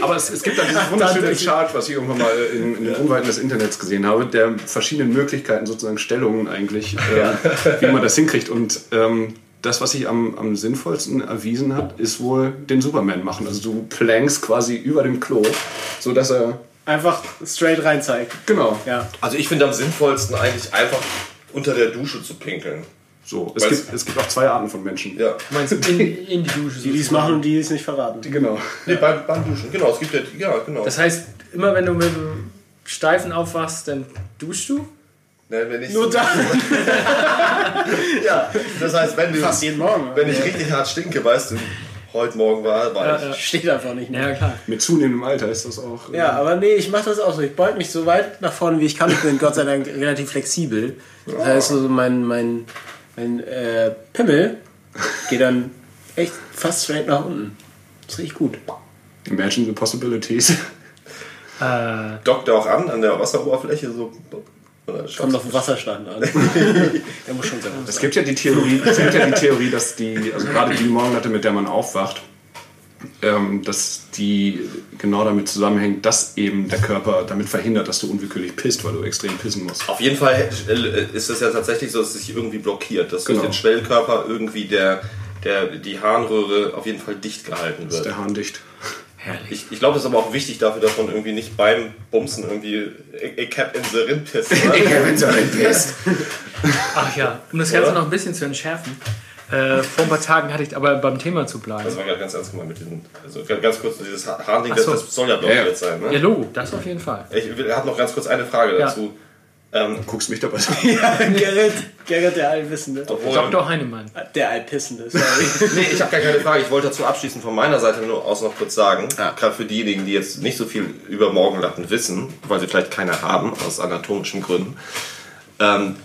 Aber es, es gibt da dieses wunderschöne Chart, was ich irgendwann mal in, in den Unweiten des Internets gesehen habe, der verschiedenen Möglichkeiten, sozusagen Stellungen eigentlich, ähm, wie man das hinkriegt. Und ähm, das, was sich am, am sinnvollsten erwiesen hat, ist wohl den Superman machen. Also du plankst quasi über dem Klo, so dass er Einfach straight rein zeigt. genau Ja. Also ich finde am sinnvollsten eigentlich einfach unter der Dusche zu pinkeln. so. Es Weiß- gibt, es gibt auch zwei Arten von Menschen. Ja. Du meinst in, in die Dusche. Die, die es machen und die es nicht verraten. Genau. Nee, beim, beim Duschen, genau. Es gibt ja, ja, genau. Das heißt, immer wenn du mit dem Steifen aufwachst, dann duschst du? Nein, wenn ich Nur da. Ja, das heißt, wenn du, Fast jeden Morgen. wenn ich richtig hart stinke, weißt du, heute Morgen war, ich. Ja, ja. Steht einfach nicht mehr. Ja, klar. Mit zunehmendem Alter ist das auch. Ja, aber nee, ich mache das auch so. Ich beug mich so weit nach vorne, wie ich kann. Ich bin Gott sei Dank relativ flexibel. Das heißt, so mein, mein, mein äh, Pimmel geht dann echt fast straight nach unten. Das ist richtig gut. Imagine the possibilities. Äh, Dockt er auch an, an der Wasseroberfläche so. Kommt auf den Wasserstand an. Der muss schon sein. Es gibt ja die Theorie, es gibt ja die Theorie, dass die, also gerade die Morgenlatte, mit der man aufwacht, ähm, dass die genau damit zusammenhängt, dass eben der Körper damit verhindert, dass du unwillkürlich pisst, weil du extrem pissen musst. Auf jeden Fall äh, ist es ja tatsächlich so, dass es sich irgendwie blockiert, dass Genau. durch den Schwellkörper irgendwie der, der, die Harnröhre auf jeden Fall dicht gehalten Ist wird. der Hahn dicht. Ich, ich glaube, das ist aber auch wichtig dafür, dass man irgendwie nicht beim Bumsen irgendwie ich, ich hab in the Rind pisst. ach ja, um das Ganze noch ein bisschen zu entschärfen. Äh, vor ein paar Tagen hatte ich aber beim Thema zu bleiben. Das war gerade ganz ernst gemeint mit diesem, also ganz kurz, dieses Harnding, Ach das, so. das soll ja blockiert Ja, ja. sein. Ja, Ne? Logo, das auf jeden Fall. Ich habe noch ganz kurz eine Frage Ja. dazu. Ähm, Guckst mich dabei an. Gerrit, Gerrit, der Allwissende. obwohl, Dr. Heinemann. Der Allpissende, sorry. Nee, ich habe gar keine Frage. Ich wollte dazu abschließend von meiner Seite nur aus noch kurz sagen, Ja. gerade für diejenigen, die jetzt nicht so viel über Morgenlatten wissen, weil sie vielleicht keine haben, aus anatomischen Gründen. Ähm,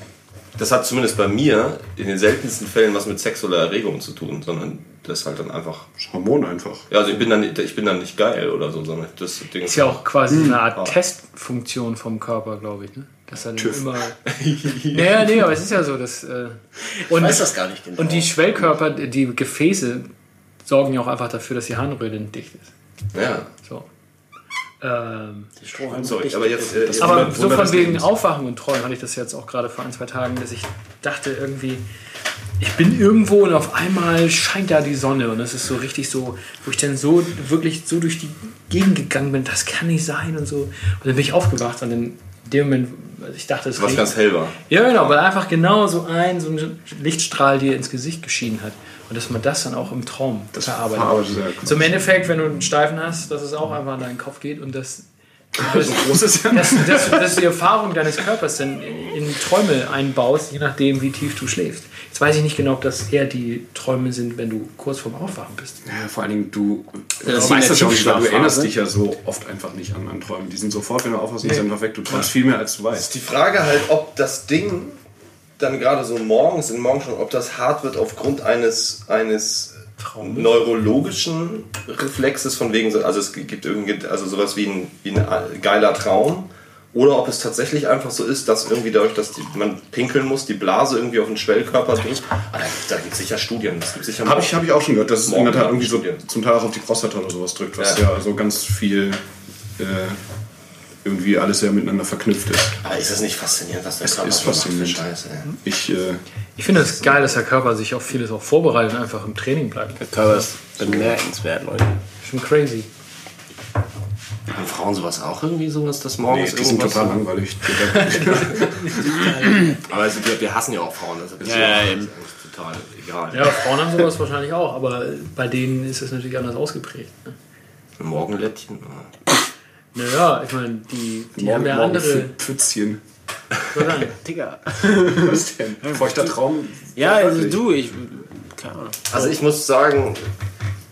das hat zumindest bei mir in den seltensten Fällen was mit sexueller Erregung zu tun, sondern das ist halt dann einfach. Hormon einfach. Ja, also ich bin dann, nicht- ich bin dann nicht geil oder so, sondern das Ding Ist ja auch quasi Hm. eine Art Ah. Testfunktion vom Körper, glaube ich. Ne? Dass er dann immer. naja, nee, aber es ist ja so, dass. Äh, und, Ich weiß das gar nicht genau. und die Schwellkörper, die Gefäße, sorgen ja auch einfach dafür, dass die Harnröhre dicht ist. Ja, So. Ähm, sorry, aber jetzt. Äh, jetzt aber so von wegen. Aufwachen und Träumen hatte ich das jetzt auch gerade vor ein, zwei Tagen, dass ich dachte irgendwie, ich bin irgendwo und auf einmal scheint da die Sonne und es ist so richtig so, wo ich dann so wirklich so durch die Gegend gegangen bin, das kann nicht sein und so. Und dann bin ich aufgewacht und in dem Moment, also ich dachte, es was regnet. ganz hell war. Ja, genau, weil einfach genau so ein, so ein Lichtstrahl dir ins Gesicht geschienen hat. Und dass man das dann auch im Traum Das verarbeitet. verarbeitet er. Zum Endeffekt, wenn du einen Steifen hast, dass es auch einfach in deinen Kopf geht und das, So ist dass, dass, dass du die Erfahrung deines Körpers dann in, in Träume einbaust, je nachdem, wie tief du schläfst. Jetzt weiß ich nicht genau, ob das eher die Träume sind, wenn du kurz vorm Aufwachen bist. Ja, vor allen Dingen, du, ist weißt das ja auch nicht, weil du erinnerst dich ja so oft einfach nicht an, an Träume. Die sind sofort, wenn du aufwachst, sind sie einfach weg. Du träumst viel mehr, als du weißt. Die Frage halt, ob das Ding dann gerade so morgens, in morgen schon, ob das hart wird aufgrund eines, eines neurologischen Reflexes von wegen, so- also es gibt irgendwie, also sowas wie ein, wie ein geiler Traum. Oder ob es tatsächlich einfach so ist, dass irgendwie dadurch, dass die, man pinkeln muss, die Blase irgendwie auf den Schwellkörper drückt. Ah, da, gibt es sicher Studien. Das gibt sicher Habe ich, hab ich auch schon gehört, dass es in der Tat irgendwie so zum Teil auch auf die Prostata oder sowas drückt, was Ja. ja, so ganz viel äh, irgendwie alles sehr miteinander verknüpft ist. Aber ist das nicht faszinierend, was der Es Körper ist so macht faszinierend. Scheiße? ey? Ich, äh, Ich finde es geil, dass der Körper sich auf vieles auch vorbereitet und einfach im Training bleibt. Der Körper ist bemerkenswert, Leute. Schon crazy. Haben Frauen sowas auch irgendwie sowas, das nee, morgens die sind total langweilig. Aber also, wir, wir hassen ja auch Frauen, also das ist Ja, ja, ja, eben. total egal. Ja, Frauen haben sowas wahrscheinlich auch, aber bei denen ist es natürlich anders ausgeprägt. Ne? Morgenläppchen. Naja, ich meine, die, die haben ja morgen andere. Pf- Pfützchen. Was sagen? Digga. Was denn? Feuchter Traum. Ja, also du, ich. Keine Ahnung. Also ich muss sagen,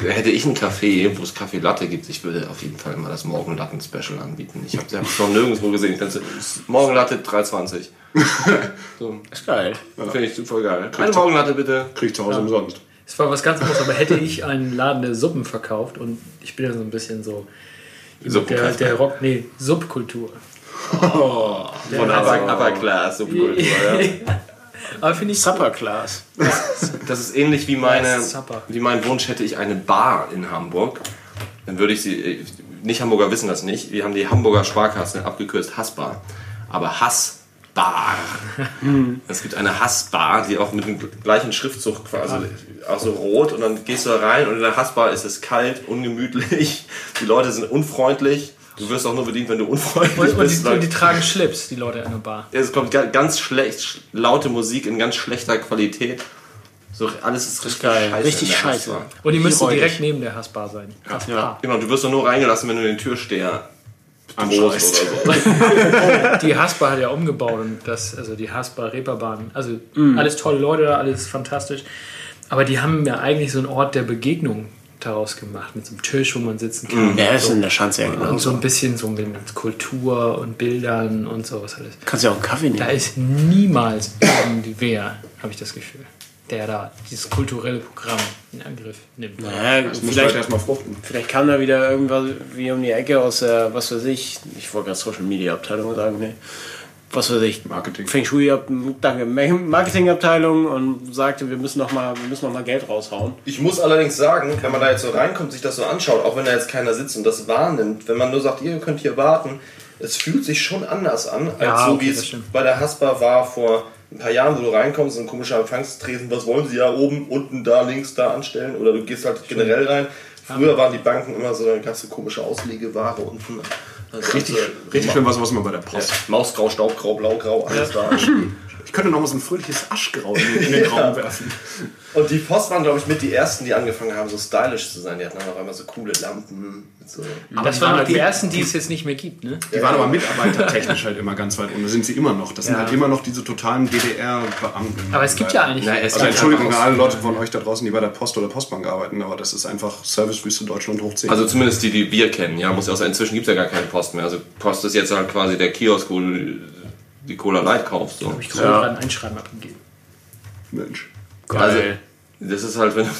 hätte ich einen Café, wo es Kaffee Latte gibt, ich würde auf jeden Fall mal das Morgenlatten-Special anbieten. Ich habe es noch nirgendwo gesehen. Ich dachte, Morgenlatte 3,20. So, Ist geil. Finde ich super geil. Eine Morgenlatte bitte. Krieg ich zu Hause umsonst. Es war was ganz anderes, aber hätte ich einen Laden der Suppen verkauft und ich bin ja so ein bisschen so der, der Rock, nee, Subkultur. Von Upper, Upper Class Subkultur, ja. Aber finde ich Supper Class. Das ist ähnlich wie meine, Ja, wie mein Wunsch hätte ich eine Bar in Hamburg. Dann würde ich sie, äh, nicht Hamburger wissen das nicht, wir haben die Hamburger Sparkasse abgekürzt Hassbar. Aber Hassbar. Es gibt eine Hassbar, die auch mit dem gleichen Schriftzug quasi, auch so rot und dann gehst du da rein und in der Hassbar ist es kalt, ungemütlich, die Leute sind unfreundlich. Du wirst auch nur bedient, wenn du unfreundlich und, und, bist. die, und die tragen Schlips, die Leute in der Bar. Es kommt ga- ganz schlecht, sch- laute Musik in ganz schlechter Qualität. So, alles ist richtig geil. scheiße. Richtig scheiße. Und die müssten räudig. direkt neben der Hassbar sein. Hassbar. Genau, du wirst doch nur reingelassen, wenn du den Türsteher drohst oder so. Die Haspa hat ja umgebaut und das, also die Haspa Reeperbahn, also Mhm. alles tolle Leute da, alles fantastisch. Aber die haben ja eigentlich so einen Ort der Begegnung daraus gemacht, mit so einem Tisch, wo man sitzen kann. Ja, ist in der Schanze ja genau. Und so ein bisschen so mit Kultur und Bildern und sowas alles. Kannst ja auch einen Kaffee Da nehmen. ist niemals irgendwer, habe ich das Gefühl. Der da dieses kulturelle Programm in Angriff nimmt. Naja, Das muss vielleicht, erstmal fruchten. vielleicht kam da wieder irgendwas wie um die Ecke aus der, was weiß ich, ich wollte gerade Social Media Abteilung sagen, ne? Was weiß ich, Marketing. Feng Shui, Ab- danke, Marketingabteilung und sagte, wir müssen noch mal, wir müssen noch mal Geld raushauen. Ich muss allerdings sagen, wenn man da jetzt so reinkommt, sich das so anschaut, auch wenn da jetzt keiner sitzt und das wahrnimmt, wenn man nur sagt, ihr könnt hier warten, es fühlt sich schon anders an, als Ja, so okay, wie es bei der Haspa war vor ein paar Jahren, wo du reinkommst, so ein komischer Empfangstresen, was wollen sie ja oben, unten, da, links, da anstellen oder du gehst halt generell rein. Früher waren die Banken immer so eine ganze komische Auslegeware unten. Also Richtig, also, richtig schön war sowas immer bei der Post. Mausgrau, Staubgrau, Blaugrau, alles da. Ich könnte noch mal so ein fröhliches Aschgrau in, den Raum werfen. Und die Post waren, glaube ich, mit die ersten, die angefangen haben, so stylisch zu sein. Die hatten dann auf einmal so coole Lampen. So Aber das waren auch die halt- ersten, die es jetzt nicht mehr gibt, ne? Die waren aber mitarbeitertechnisch halt immer ganz weit unten. Das sind sie immer noch. Das sind Ja. halt immer noch diese totalen DDR-Beamten. Aber es gibt ja eigentlich. Na, es Also Entschuldigung an alle Leute von euch da draußen, die bei der Post oder Postbank arbeiten, aber das ist einfach Servicewüste Deutschland hoch 10. Also zumindest die, die wir kennen, ja, muss ja auch sein. Inzwischen gibt es ja gar keine Post mehr. Also Post ist jetzt halt quasi der Kiosk, wo du die Cola Light kaufst. So. Hab ich gerade ein Einschreiben abgegeben. Mensch. Also, das ist halt, wenn du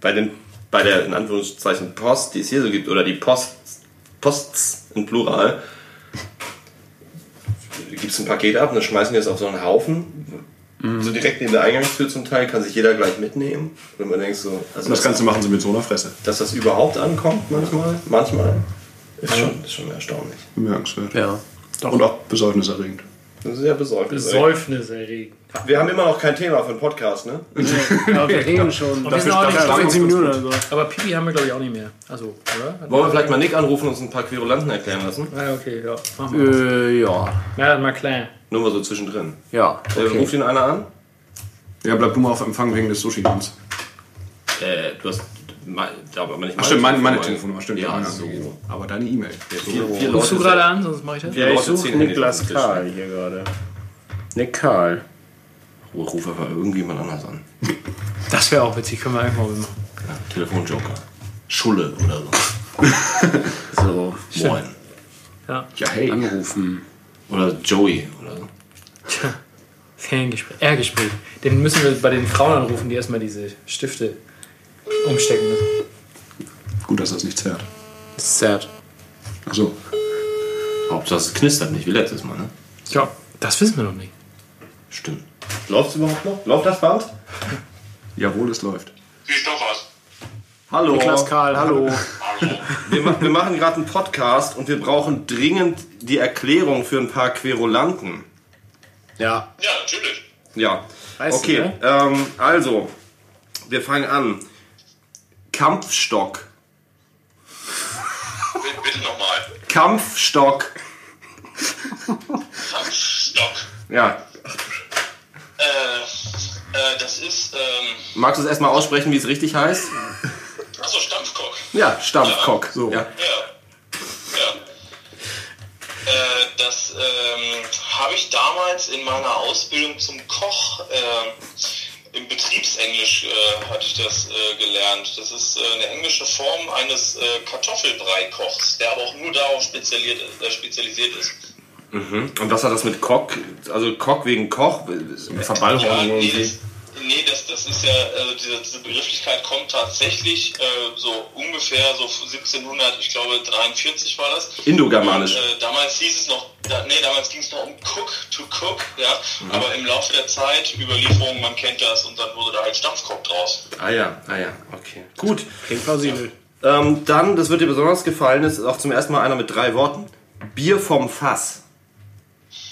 bei, den, bei der in Anführungszeichen Post, die es hier so gibt, oder die Post, Posts in Plural, gibst ein Paket ab und dann schmeißen die es auf so einen Haufen. So direkt neben der Eingangstür zum Teil, kann sich jeder gleich mitnehmen. Wenn man denkt so, also Und das Ganze machen sie mit so einer Fresse. dass das überhaupt ankommt manchmal, manchmal, ist schon, ist schon erstaunlich. Bemerkenswert. Ja. Und auch besorgniserregend. Das ist sehr besorgt. Besäufniserregend. Wir haben immer noch kein Thema für einen Podcast, ne? Aber wir reden schon. wir sind auch nicht dafür- 20 Minuten oder so. Aber Pipi haben wir, glaube ich, auch nicht mehr. Also, oder? Wollen wir vielleicht mal Nick anrufen und uns ein paar Querulanten erklären lassen? Ah, okay, ja. Machen wir. Äh, ja. Ja, mal klein. Nur mal so zwischendrin. Ja. Äh, Okay. ruft ihn einer an? Ja, bleib du mal auf Empfang wegen des Sushi-Dins. Äh, du hast. Mein- Aber nicht Ach stimmt, meine, meine Telefonnummer, stimmt. Ja, meine so. Aber deine E-Mail. Vier Rufst du gerade an, sonst mache ich das? Ja, ich suche Niklas Tisch. Karl hier gerade. Nick Karl. Ruf einfach irgendjemand anders an. Das wäre auch witzig, können wir einfach mal machen. Ja, Telefonjoker. Schulle oder so. So. Moin. Ja, Ja, hey. Anrufen. Oder Joey oder so. tja. Ferngespräch. R-Gespräch. Den müssen wir bei den Frauen anrufen, die erstmal diese Stifte umstecken müssen. Gut, dass das nicht zerrt. Sad. Achso. Hauptsache es knistert nicht wie letztes Mal, ne? Ja, das wissen wir noch nicht. Stimmt. Läuft es überhaupt noch? Läuft das Band? Jawohl, es läuft. Wie ist doch was? Hallo. Niklas Karl, hallo. Hallo. Wir, wir machen gerade einen Podcast und wir brauchen dringend die Erklärung für ein paar Querulanten. Ja. Ja, natürlich. Ja. Weißt du, okay, ne? ähm, also, wir fangen an. Kampfstock. Bitte, nochmal. Kampfstock. Kampfstock. Ja. Äh, äh, das ist, ähm, Magst du es erstmal aussprechen, wie es richtig heißt? achso, Stampfkock. Ja, Stampfkock. So. Ja. Ja. Ja. Äh, das ähm, habe ich damals in meiner Ausbildung zum Koch äh, im Betriebsenglisch äh, hatte ich das äh, gelernt. Das ist äh, eine englische Form eines äh, Kartoffelbrei-Kochs, der aber auch nur darauf spezialisiert, äh, spezialisiert ist. Und was hat das mit Kock? Also Kock wegen Koch? Ja, Verballhorn nee, irgendwie. das, nee das, das ist ja, also diese, diese Begrifflichkeit kommt tatsächlich äh, so ungefähr so 1700, ich glaube 43 war das. Indogermanisch. Und, äh, damals hieß es noch, da, nee, damals ging es noch um Cook to Cook, ja. Aber im Laufe der Zeit, Überlieferungen, man kennt das und dann wurde da halt Stampfkock draus. Ah ja, ah ja, okay. Gut. Klingt plausibel. Ähm, dann, das wird dir besonders gefallen, ist auch zum ersten Mal einer mit drei Worten. Bier vom Fass.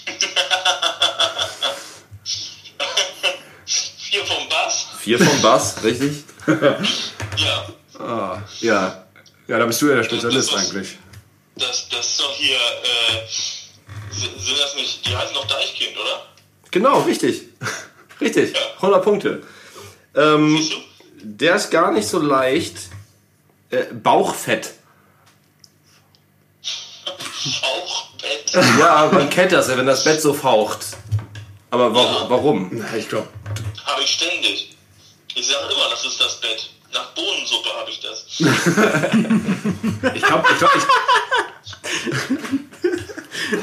Vier vom Bass, Vier vom Bass, richtig? ja. Ah, ja. Ja, da bist du ja der Spezialist Das eigentlich. Das, das ist doch hier, äh, sind das nicht, die heißen doch Deichkind, oder? Genau, richtig. Richtig. Ja. 100 Punkte. Ähm, Siehst du? der ist gar nicht so leicht. Äh, Bauchfett. Bauchbett. Ja, man kennt das ja, wenn das Bett so faucht. Aber wa Ja. warum? Na, ich glaube, Habe ich ständig. Ich sage immer, das ist das Bett. Nach Bohnensuppe habe ich das. ich glaube, ich glaube, ich.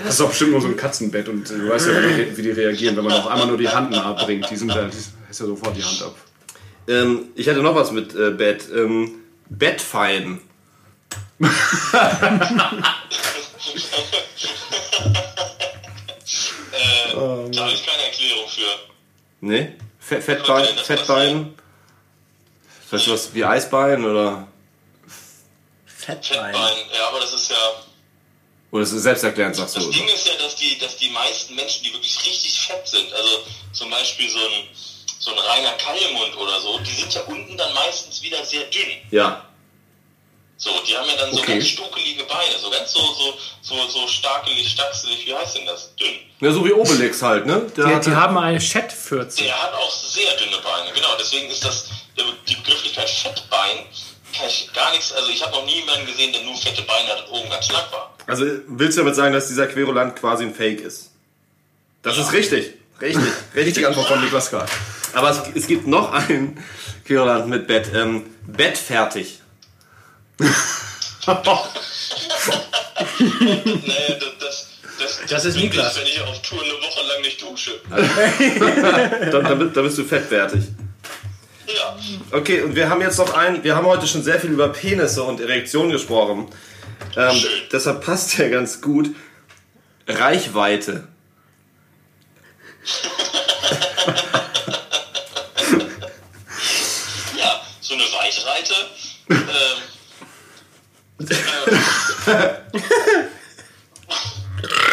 Das ist doch bestimmt nur so ein Katzenbett und du weißt ja, wie die, wie die reagieren, wenn man auf einmal nur die Hand nahe bringt. Die sind da, die Ist ja sofort die Hand ab. Ähm, ich hätte noch was mit äh, Bett. Ähm, Bettfein. Äh, da habe ich keine Erklärung für. Ne? Fett, Fettbein? Fettbein? Weißt du was wie Eisbein oder? Fettbein. Fettbein, ja, aber das ist ja. Oder ist es selbsterklärend, sagst Das du? Ding ist ja, dass die, dass die meisten Menschen, die wirklich richtig fett sind, also zum Beispiel so ein, so ein reiner Keilmund oder so, die sind ja unten dann meistens wieder sehr dünn. Ja. So, die haben ja dann so Okay. ganz stuckelige Beine, so ganz so, so, so, so starkelig, stachselig, wie heißt denn das? Dünn. Ja, so wie Obelix halt, ne? Der Die, die haben eine Chat-14. Der hat auch sehr dünne Beine, genau. Deswegen ist das die Begrifflichkeit Fettbein kann ich gar nichts. Also ich habe noch nie jemanden gesehen, der nur fette Beine hat und oben ganz schlank war. Also willst du damit sagen, dass dieser Querulant quasi ein Fake ist? Das ist richtig. Richtig. Richtige Antwort von Niklas K. Aber es, es gibt noch einen Querulant mit Bett. Ähm, Bett fertig. Nee, das, das, das, Das ist Niklas. Ich, wenn ich auf Tour eine Woche lang nicht dusche. Da, da, bist- da bist du fettwertig. Ja. Okay, und wir haben jetzt noch einen, wir haben heute schon sehr viel über Penisse und Erektion gesprochen. Ähm, deshalb passt der ganz gut. Reichweite. Ja, so eine Weichreite. ähm, äh,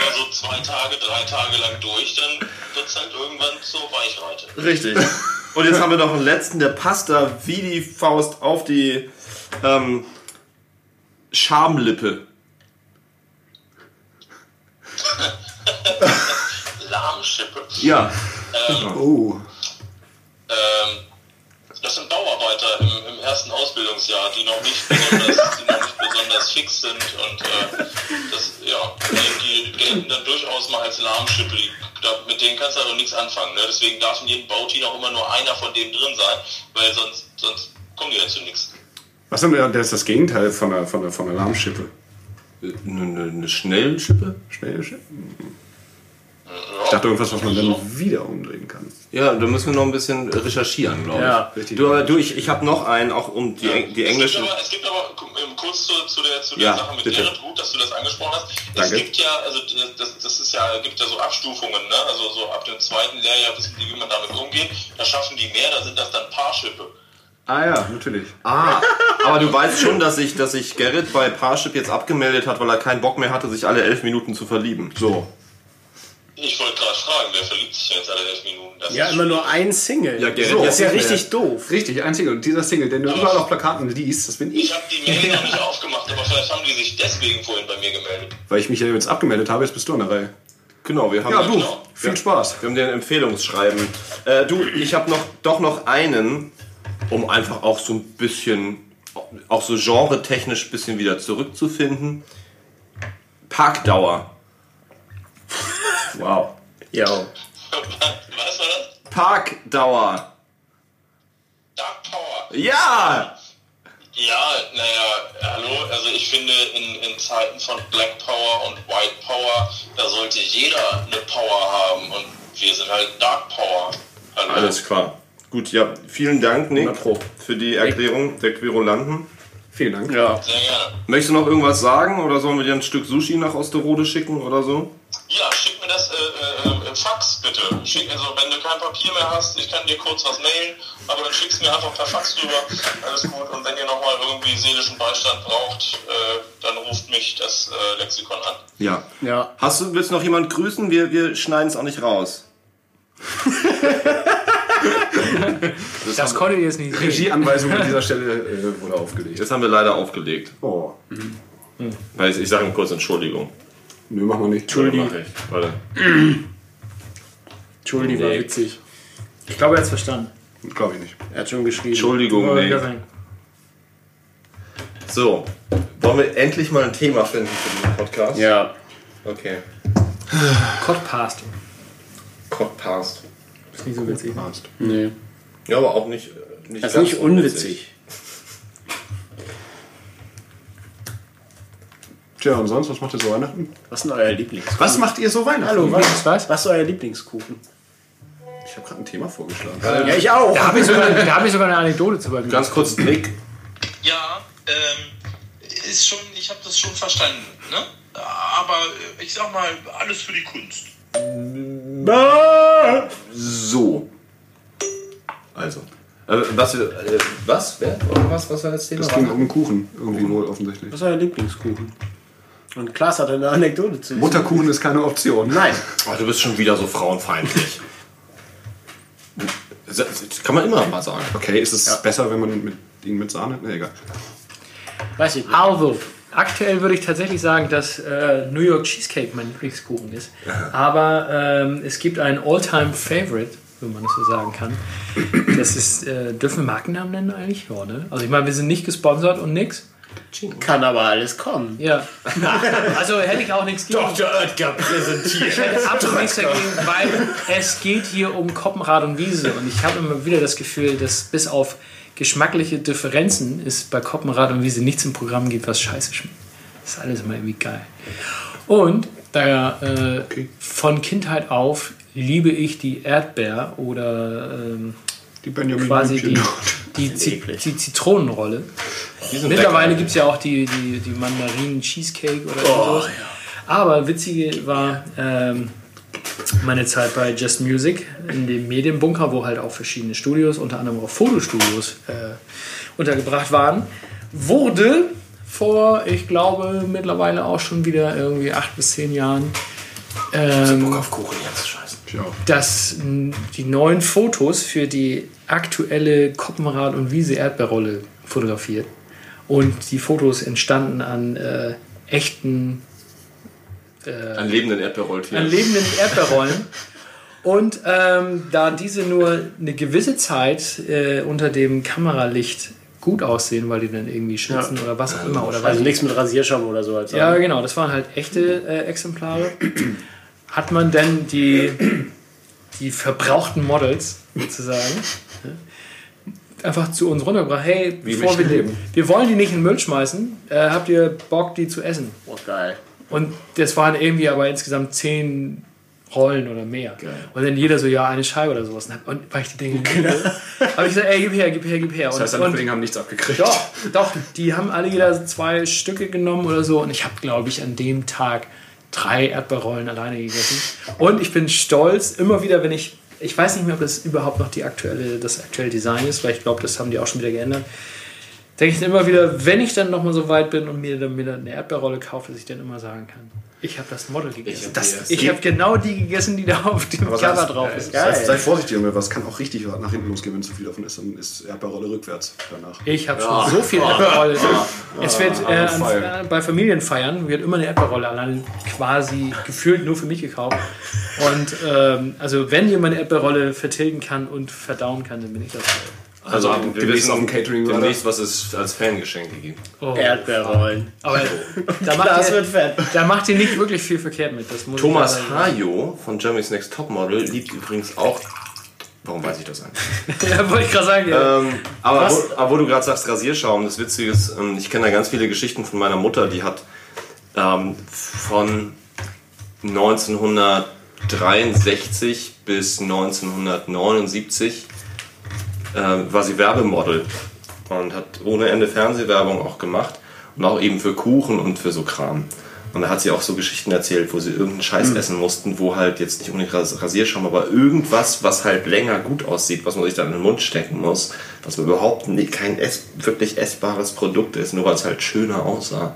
also zwei Tage, drei Tage lang durch, dann wird es halt irgendwann zur Weichreite. Richtig. Und jetzt haben wir noch einen letzten, der passt da wie die Faust auf die ähm, Schamlippe. Lahmschippe. Ja. Oh. Ähm, das sind Bauarbeiter im, im ersten Ausbildungsjahr, die noch nicht besonders, die noch nicht besonders fix sind und äh, das, ja, die, die gelten dann durchaus mal als Lahmschippe. Die, da, mit denen kannst du also nichts anfangen. Ne? Deswegen darf in jedem Bauteam auch immer nur einer von denen drin sein, weil sonst, sonst kommen die ja zu nichts. Was haben wir? Der ist das Gegenteil von der, von der, von der Lahmschippe. Eine, eine, eine Schnellschippe? Schnell. schnell. Ich dachte irgendwas, was man dann wieder umdrehen kann. Ja, da müssen wir noch ein bisschen recherchieren, glaube ich. Ja, richtig. Du, aber du, ich, ich habe noch einen, auch um die, Eng- die Es englischen. gibt aber, es gibt aber ähm, kurz zu, zu der, zu der Ja, Sache mit bitte. Gerrit, gut, dass du das angesprochen hast. Danke. Es gibt ja, also das, das ist ja, gibt ja so Abstufungen, ne? Also so ab dem zweiten Lehrjahr wissen die, wie man damit umgeht. Da schaffen die mehr, da sind das dann Paarschippe. Ah ja, natürlich. Ah, aber du weißt schon, dass sich dass sich Gerrit bei Parship jetzt abgemeldet hat, weil er keinen Bock mehr hatte, sich alle elf Minuten zu verlieben. So. Ich wollte gerade fragen, wer verliebt sich denn jetzt alle elf Minuten? Das Ja, immer nur ein Single. Ja, Gerrit, so, das ist ja richtig doof. Richtig, ein Single. Und dieser Single, den du überall auf Plakaten liest, das bin Ich ich. habe die Mail noch nicht aufgemacht, aber vielleicht haben die sich deswegen vorhin bei mir gemeldet. Weil ich mich ja jetzt abgemeldet habe, jetzt bist du an der Reihe. Genau, wir haben, Ja, du. genau. Viel Spaß. wir haben den Empfehlungsschreiben. Äh, du, ich habe noch, doch noch einen, um einfach auch so ein bisschen, auch so genre-technisch ein bisschen wieder zurückzufinden. Parkdauer. Wow. Ja. Was war das? Parkdauer. Dark Power. Ja! Ja, naja, hallo, also ich finde in, in Zeiten von Black Power und White Power, da sollte jeder eine Power haben und wir sind halt Dark Power. Hallo. Alles klar. Gut, ja, vielen Dank, Nick, 100 Pro. für die Erklärung der Querulanten. Vielen Dank. Ja. Sehr gerne. Möchtest du noch irgendwas sagen oder sollen wir dir ein Stück Sushi nach Osterode schicken oder so? Ja, schick mir das äh, äh, im Fax bitte. Schick, also wenn du kein Papier mehr hast, ich kann dir kurz was mailen, aber dann schickst du mir einfach per Fax rüber. Alles gut. Und wenn ihr nochmal irgendwie seelischen Beistand braucht, äh, dann ruft mich das äh, Lexikon an. Ja. Ja. Hast du, willst du noch jemand grüßen? Wir, wir schneiden es auch nicht raus. Das konntet ihr jetzt nicht sehen. Regieanweisung an dieser Stelle äh, wurde aufgelegt. Das haben wir leider aufgelegt. Oh. Weil ich, ich sage kurz Entschuldigung. Nö, machen wir nicht. Entschuldigung. Ich. Warte. Entschuldigung, war witzig. Ich glaube, er hat es verstanden. Glaube ich nicht. Er hat schon geschrieben. Entschuldigung, Aber nee. So. Wollen wir endlich mal ein thema finden für diesen Podcast? Ja. Okay. Codpast. Podcast. Nicht so witzig. Nee. Ja, aber auch nicht. äh, nicht Das ist ganz nicht unwitzig. Tja, und sonst, was macht ihr so Weihnachten? Was ist denn euer Lieblingskuchen? Was macht ihr so Weihnachten? Hallo, was, was? was ist euer Lieblingskuchen? Ich habe gerade ein Thema vorgeschlagen. Ja, ich auch. Da habe ich, sogar- da hab ich sogar eine Anekdote zu bei mir. Ganz kurz, Nick. Ja, ähm, ist schon, ich habe das schon verstanden, ne? Aber äh, ich sag mal, alles für die Kunst. So. Also. Äh, was, äh, was? Wer? Was? Was war das Thema? Das ging um einen Kuchen, irgendwie wohl offensichtlich. Was ist euer Lieblingskuchen? Und Klaas hatte eine Anekdote zu. Mutterkuchen ist keine Option. Nein. Oh, du bist schon wieder so frauenfeindlich. Das kann man immer mal sagen. Okay, ist es besser, wenn man mit, ihn mit Sahne? Ne, egal. Weiß ich nicht. Also, aktuell würde ich tatsächlich sagen, dass äh, New York Cheesecake mein Lieblingskuchen ist. Aber ähm, es gibt einen All-Time-Favorite, wenn man das so sagen kann. Das ist, äh, dürfen wir Markennamen nennen eigentlich? Ja, ne? Also ich meine, wir sind nicht gesponsert und nix. Kann aber alles kommen. Ja. Also hätte ich auch nichts gegen. Oetker präsentiert. Ich hätte absolut nichts dagegen, weil es geht hier um Koppenrad und Wiese. Und ich habe immer wieder das Gefühl, dass bis auf geschmackliche Differenzen es bei Koppenrad und Wiese nichts im Programm gibt, was scheiße schmeckt. Das ist alles immer irgendwie geil. Und da äh, von Kindheit auf liebe ich die Erdbeer oder ähm, Die Benjamin quasi die, die, die Zitronenrolle. Mittlerweile gibt es ja auch die, die, die Mandarinen-Cheesecake oder Oh, sowas. Aber witzige war ähm, meine Zeit bei Just Music in dem Medienbunker, wo halt auch verschiedene Studios, unter anderem auch Fotostudios, äh, untergebracht waren, wurde vor, ich glaube, mittlerweile auch schon wieder irgendwie acht bis zehn Jahren ähm, Bock auf Kuchen jetzt, scheiße. Auch. dass die neuen Fotos für die aktuelle Koppenrad- und Wiese-Erdbeerrolle fotografiert. Und die Fotos entstanden an äh, echten, An lebenden Erdbeerrolltier. an lebenden Erdbeerrollen. Und ähm, da diese nur eine gewisse Zeit äh, unter dem Kameralicht gut aussehen, weil die dann irgendwie schützen oder was auch immer. Oder weiß Also ich nichts mit Rasierschaum oder so. Als ja, genau, das waren halt echte äh, Exemplare. Hat man denn die, die verbrauchten Models sozusagen einfach zu uns runtergebracht? Hey, bevor wir, die, wir wollen die nicht in den Müll schmeißen, äh, habt ihr Bock, die zu essen? Oh, geil. Und das waren irgendwie aber insgesamt zehn Rollen oder mehr. Und dann jeder so, ja, eine Scheibe oder sowas. Und weil ich die Dinge liebe, habe ich gesagt, ey, gib her, gib her, gib her. Das heißt, und, und, Kollegen haben nichts abgekriegt. doch, doch, die haben alle jeder zwei Stücke genommen oder so und ich habe, glaube ich, an dem Tag drei Erdbeerrollen alleine gegessen. Und ich bin stolz, immer wieder, wenn ich, ich weiß nicht mehr, ob das überhaupt noch die aktuelle, das aktuelle Design ist, weil ich glaube, das haben die auch schon wieder geändert. Denke ich dann immer wieder, wenn ich dann nochmal so weit bin und mir dann wieder eine Erdbeerrolle kaufe, dass ich dann immer sagen kann, ich habe das Model gegessen. hab Ich habe genau die gegessen, die da auf dem Aber Cover drauf ist. Geil. Sei, sei vorsichtig, Junge, was kann auch richtig nach hinten losgehen, wenn zu viel davon ist. Dann ist Erdbeerrolle rückwärts danach. Ich habe schon so viel Erdbeerrolle. es wird äh, an, äh, bei Familienfeiern wird immer eine Erdbeerrolle allein quasi gefühlt nur für mich gekauft. Und ähm, also wenn jemand eine Erdbeerrolle vertilgen kann und verdauen kann, dann bin ich das. Also, wir demnächst wissen auf dem Catering demnächst, was es als Fangeschenke gibt. Oh. Erdbeerrollen. Aber da macht, Das ihr, wird fett. da macht ihr nicht wirklich viel verkehrt mit. Das muss ich Thomas. Hajo von Germany's Next Topmodel liebt übrigens auch. Warum weiß ich das eigentlich? Ja, wollte ich gerade sagen. Ja. Ähm, aber, wo, aber wo du gerade sagst, Rasierschaum, das Witzige ist, ähm, ich kenne da ganz viele Geschichten von meiner Mutter, die hat ähm, von 1963 bis 1979 äh, war sie Werbemodel und hat ohne Ende Fernsehwerbung auch gemacht und auch eben für Kuchen und für so Kram. Und da hat sie auch so Geschichten erzählt, wo sie irgendeinen Scheiß essen mussten, wo halt jetzt nicht unbedingt Ras- Rasierschaum, aber irgendwas, was halt länger gut aussieht, was man sich dann in den Mund stecken muss, was überhaupt nicht, kein ess, wirklich essbares Produkt ist, nur weil es halt schöner aussah.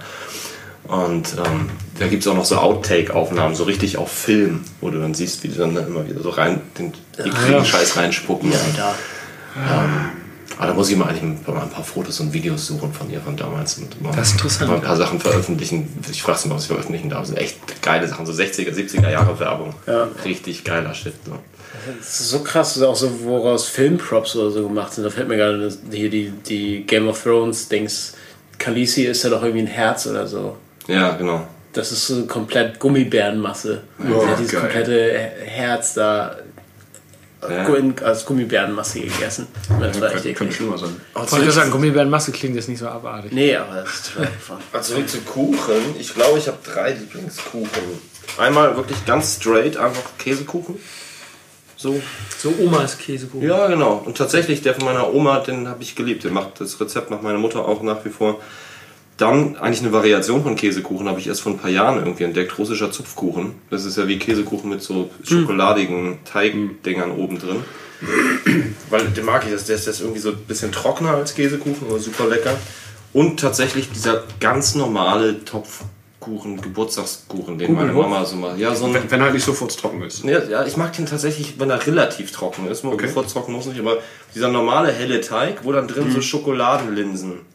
Und ähm, da gibt es auch noch so Outtake-Aufnahmen, so richtig auf Film, wo du dann siehst, wie die dann immer wieder so rein den ekligen Scheiß reinspucken. Da. Aber da muss ich mal eigentlich mal ein paar Fotos und Videos suchen von ihr von damals. Und mal, Das ist interessant. Mal ein paar Sachen veröffentlichen. Ich frage sie mal, was sie veröffentlichen darf. Das sind echt geile Sachen, so 60er, 70er Jahre Werbung. Richtig geiler Shit. So. Das ist so krass, auch so, woraus Filmprops oder so gemacht sind. Da fällt mir gerade hier die, die Game of Thrones Dings. Khaleesi ist ja doch irgendwie ein Herz oder so. Ja, genau. Das ist so komplett Gummibärenmasse. Ja, Sie hat dieses geil. komplette Herz da Ja. in- als Gummibärenmasse gegessen. Das war echt Könnte, könnte eklig. schlimmer sein. Ich wollte sagen, Gummibärenmasse klingt jetzt nicht so abartig. Nee, aber das ist total. Also zurück zu Kuchen. Ich glaube, ich habe drei Lieblingskuchen. Einmal wirklich ganz straight, einfach Käsekuchen. So, so Omas Käsekuchen. Ja, genau. Und tatsächlich, der von meiner Oma, den habe ich geliebt. Den macht das Rezept macht meine Mutter auch nach wie vor. Dann eigentlich eine Variation von Käsekuchen habe ich erst vor ein paar Jahren irgendwie entdeckt. Russischer Zupfkuchen. Das ist ja wie Käsekuchen mit so schokoladigen Teigdingern oben drin. Weil den mag ich. Das, der ist irgendwie so ein bisschen trockener als Käsekuchen, aber super lecker. Und tatsächlich dieser ganz normale Topfkuchen, Geburtstagskuchen, den meine? Mama so macht. Ja, so ein Wenn, wenn er halt nicht sofort trocken ist. ja, ja, ich mag den tatsächlich, wenn er relativ trocken ist. Okay. Bevor trocken muss nicht, aber dieser normale helle Teig, wo dann drin so Schokoladenlinsen.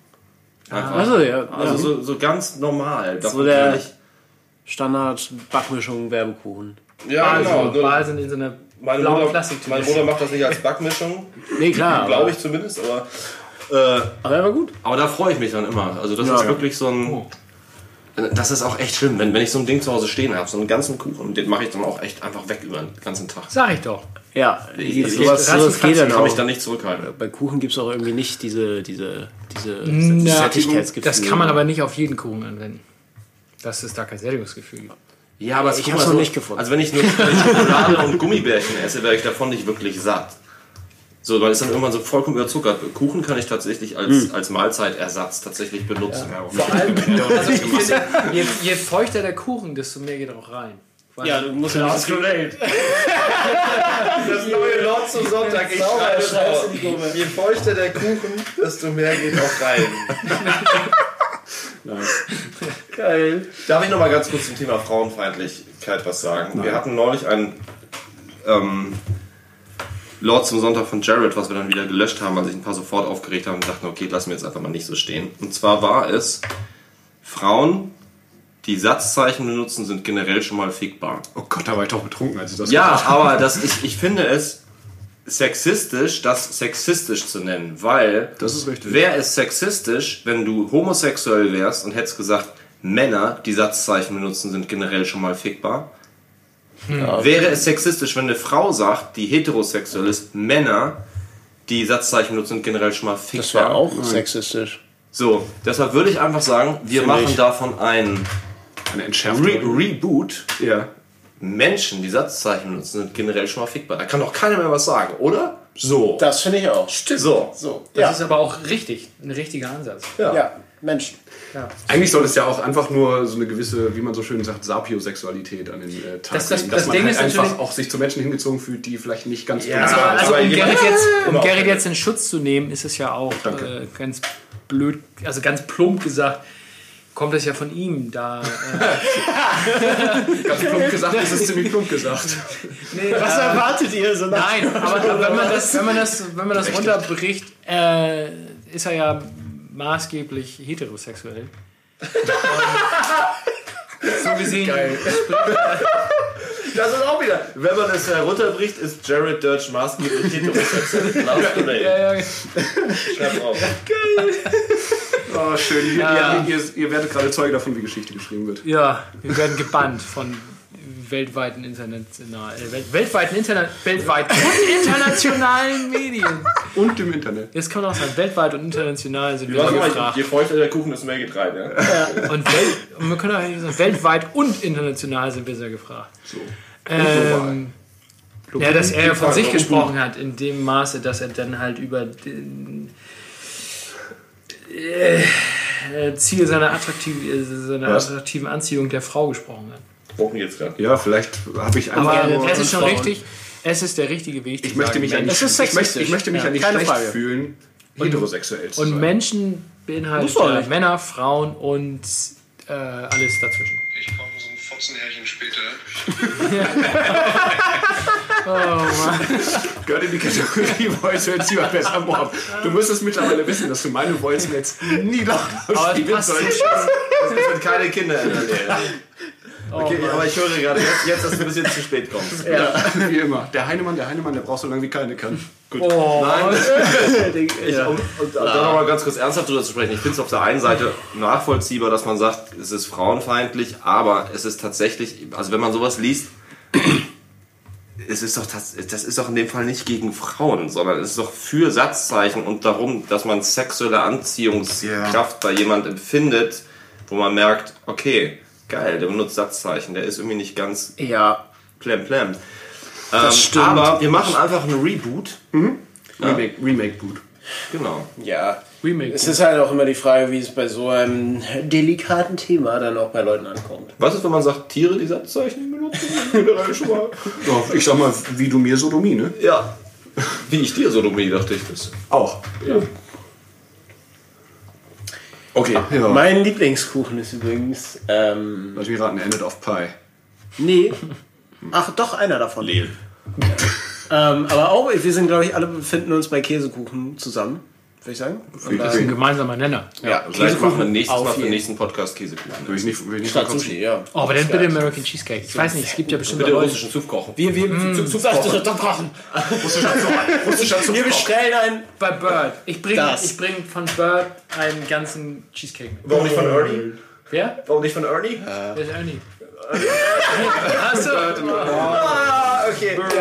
Einfach. Also ja, Also ja. so, so ganz normal. Davon So der- kann ich- Standard Backmischung Werbekuchen. Ja, genau. Also, Nur Wahl sind in so einer meine, blauen Mutter, meine Mutter macht das nicht als Backmischung, Nee, klar. glaube ich zumindest, aber, äh, aber er war gut. aber da freue ich mich dann immer. Also das ist wirklich so ein... Das ist auch echt schlimm, wenn, wenn ich so ein Ding zu Hause stehen habe, so einen ganzen Kuchen, den mache ich dann auch echt einfach weg über den ganzen Tag. Sag ich doch. Ja, Ich- sowas, ich- sowas geht dann kann auch. mich dann nicht zurückhalten. Bei Kuchen gibt es auch irgendwie nicht diese, diese, diese Na, Sättigkeitsgefühl. das kann man aber nicht auf jeden Kuchen anwenden. Dass es da kein Sättigungsgefühl gibt. Ja, aber Ich hab's mal noch so, nicht gefunden. Also wenn ich nur Schokolade und Gummibärchen esse, werde ich davon nicht wirklich satt. So, weil es dann irgendwann so vollkommen überzuckert. Kuchen kann ich tatsächlich als, Hm. als Mahlzeitersatz tatsächlich benutzen. Vor allem, also je, je feuchter der Kuchen, desto mehr geht auch rein. Weil Ja, du musst ja nicht Das neue Lord zum Sonntag. Ich schreibe Scheiße, es. Je feuchter der Kuchen, desto mehr geht auch rein. Geil. Darf ich noch mal ganz kurz zum Thema Frauenfeindlichkeit was sagen? Wir hatten neulich ein ähm, Lord zum Sonntag von Jared, was wir dann wieder gelöscht haben, weil sich ein paar sofort aufgeregt haben und dachten, okay, lassen wir jetzt einfach mal nicht so stehen. Und zwar war es, Frauen, die Satzzeichen benutzen, sind generell schon mal fickbar. Oh Gott, da war ich doch betrunken, als ich das Ja, gesagt habe. aber das, ich, ich finde es sexistisch, das sexistisch zu nennen, weil Das ist richtig. Wäre es sexistisch, wenn du homosexuell wärst und hättest gesagt, Männer, die Satzzeichen benutzen, sind generell schon mal fickbar? Wäre es sexistisch, wenn eine Frau sagt, die heterosexuell ist, Männer, die Satzzeichen benutzen, sind generell schon mal fickbar? Das wäre auch sexistisch. So, deshalb würde ich einfach sagen, wir Finde machen ich. davon ein Eine Entschärfung. Re Reboot. ja. Menschen, die Satzzeichen benutzen, sind generell schon mal fickbar. Da kann doch keiner mehr was sagen, oder? So. Das finde ich auch. So. So. Das Ja. ist aber auch richtig, ein richtiger Ansatz. ja, Menschen. Eigentlich soll es ja auch einfach nur so eine gewisse, wie man so schön sagt, Sapiosexualität an den äh, Tag Das- das- legen, das dass man Ding halt ist einfach auch sich zu Menschen hingezogen fühlt, die vielleicht nicht ganz Ja, sind. Also aber um Gerrit, jetzt, um. Gerrit jetzt in Schutz zu nehmen, ist es ja auch äh, ganz blöd, also ganz plump gesagt, kommt es ja von ihm. Da, äh, ganz plump gesagt, ist es ziemlich plump gesagt. Was erwartet ihr so nach? nein, aber wenn man das, wenn man das, wenn man das runterbricht, äh, ist er ja maßgeblich heterosexuell. Und so gesehen, Das ist auch wieder. Wenn man es herunterbricht, ist Jared Dirch maßgeblich heterosexuell. Last Parade. ja, ja, Schreib auf. Oh, schön. Ihr, Ja. ihr, ihr, ihr werdet gerade Zeuge davon, wie Geschichte geschrieben wird. ja, wir werden gebannt von weltweiten international, äh, wel- weltweiten Internet, weltweit und internationalen Medien. Und im Internet. Jetzt kann man auch sagen, weltweit und international sind wir mal, gefragt. je feuchter der Kuchen, desto mehr geht rein. Ja? Und, und wir können auch sagen, weltweit und international sind wir sehr gefragt. So. Ähm, ja, dass er ja von sich Global. gesprochen hat, in dem Maße, dass er dann halt über den äh, Ziel seiner, attraktiv, äh, seiner attraktiven Anziehung der Frau gesprochen hat. Wochen jetzt gerade. Ja, vielleicht habe ich einfach Aber es ist schon Frauen. richtig, es ist der richtige Weg. Ich zu möchte sagen, mich ja nicht, ich möchte, sexistisch. ich möchte mich Ja, ja nicht keine schlecht Frage. fühlen, heterosexuell zu Und sein. Menschen beinhaltet Muss auch ja nicht. Männer, Frauen und äh, alles dazwischen. Ich komme so ein Fotzenhärchen später. Gehört in die Kategorie Voice Mails lieber besser Mob. Du müsstest mittlerweile wissen, dass du meine Voice Mails nie laut ausspielen sollst. Es sind keine Kinder in der Oh Okay, aber ich höre gerade jetzt, jetzt, dass du ein bisschen zu spät kommst. Wie immer. Der Heinemann, der Heinemann, der braucht so lange wie keine kann. Oh, Nein, ich, um, um da noch mal ganz kurz ernsthaft drüber zu sprechen. Ich finde es auf der einen Seite nachvollziehbar, dass man sagt, es ist frauenfeindlich, aber es ist tatsächlich, also wenn man sowas liest, es ist doch das, das ist doch in dem Fall nicht gegen Frauen, sondern es ist doch für Satzzeichen und darum, dass man sexuelle Anziehungskraft bei jemand empfindet, wo man merkt, okay, geil, der benutzt Satzzeichen, der ist irgendwie nicht ganz Ja, plem plem. Ähm, stimmt. Aber wir machen einfach einen Reboot. Remake, Remake Boot. Genau. Ja. Remake. Es ist halt auch immer die Frage, wie es bei so einem delikaten Thema dann auch bei Leuten ankommt. Was ist, wenn man sagt, Tiere, die Satzzeichen benutzen? Ja, ich sag mal, wie du mir Sodomie, ne? Ja. Wie ich dir Sodomie, dachte ich das. Auch. Ja. Okay, ja. Mein Lieblingskuchen ist übrigens. Ähm, Lass mich raten, er endet auf Pie. nee. Ach, doch, einer davon. Ähm, aber auch, wir sind, glaube ich, alle befinden uns bei Käsekuchen zusammen, würde ich sagen. Und da, ein gemeinsamer Nenner. ja, Vielleicht machen wir nächstes auf Mal für den nächsten Podcast Käsekuchen. Will ich nicht, will ich nicht Statt. Sushi, ja. Oh, aber dann bitte American Cheesecake. Ich weiß nicht, es gibt ja bestimmt Bitte russischen Zupf kochen. Wir, wir, mm, kochen. wir bestellen ein. Bei Bird. Ich bringe Das. ich bring von Bird einen ganzen Cheesecake. Warum nicht von Ernie? Wer? Warum nicht von Ernie? Wer ist Ernie? Achso.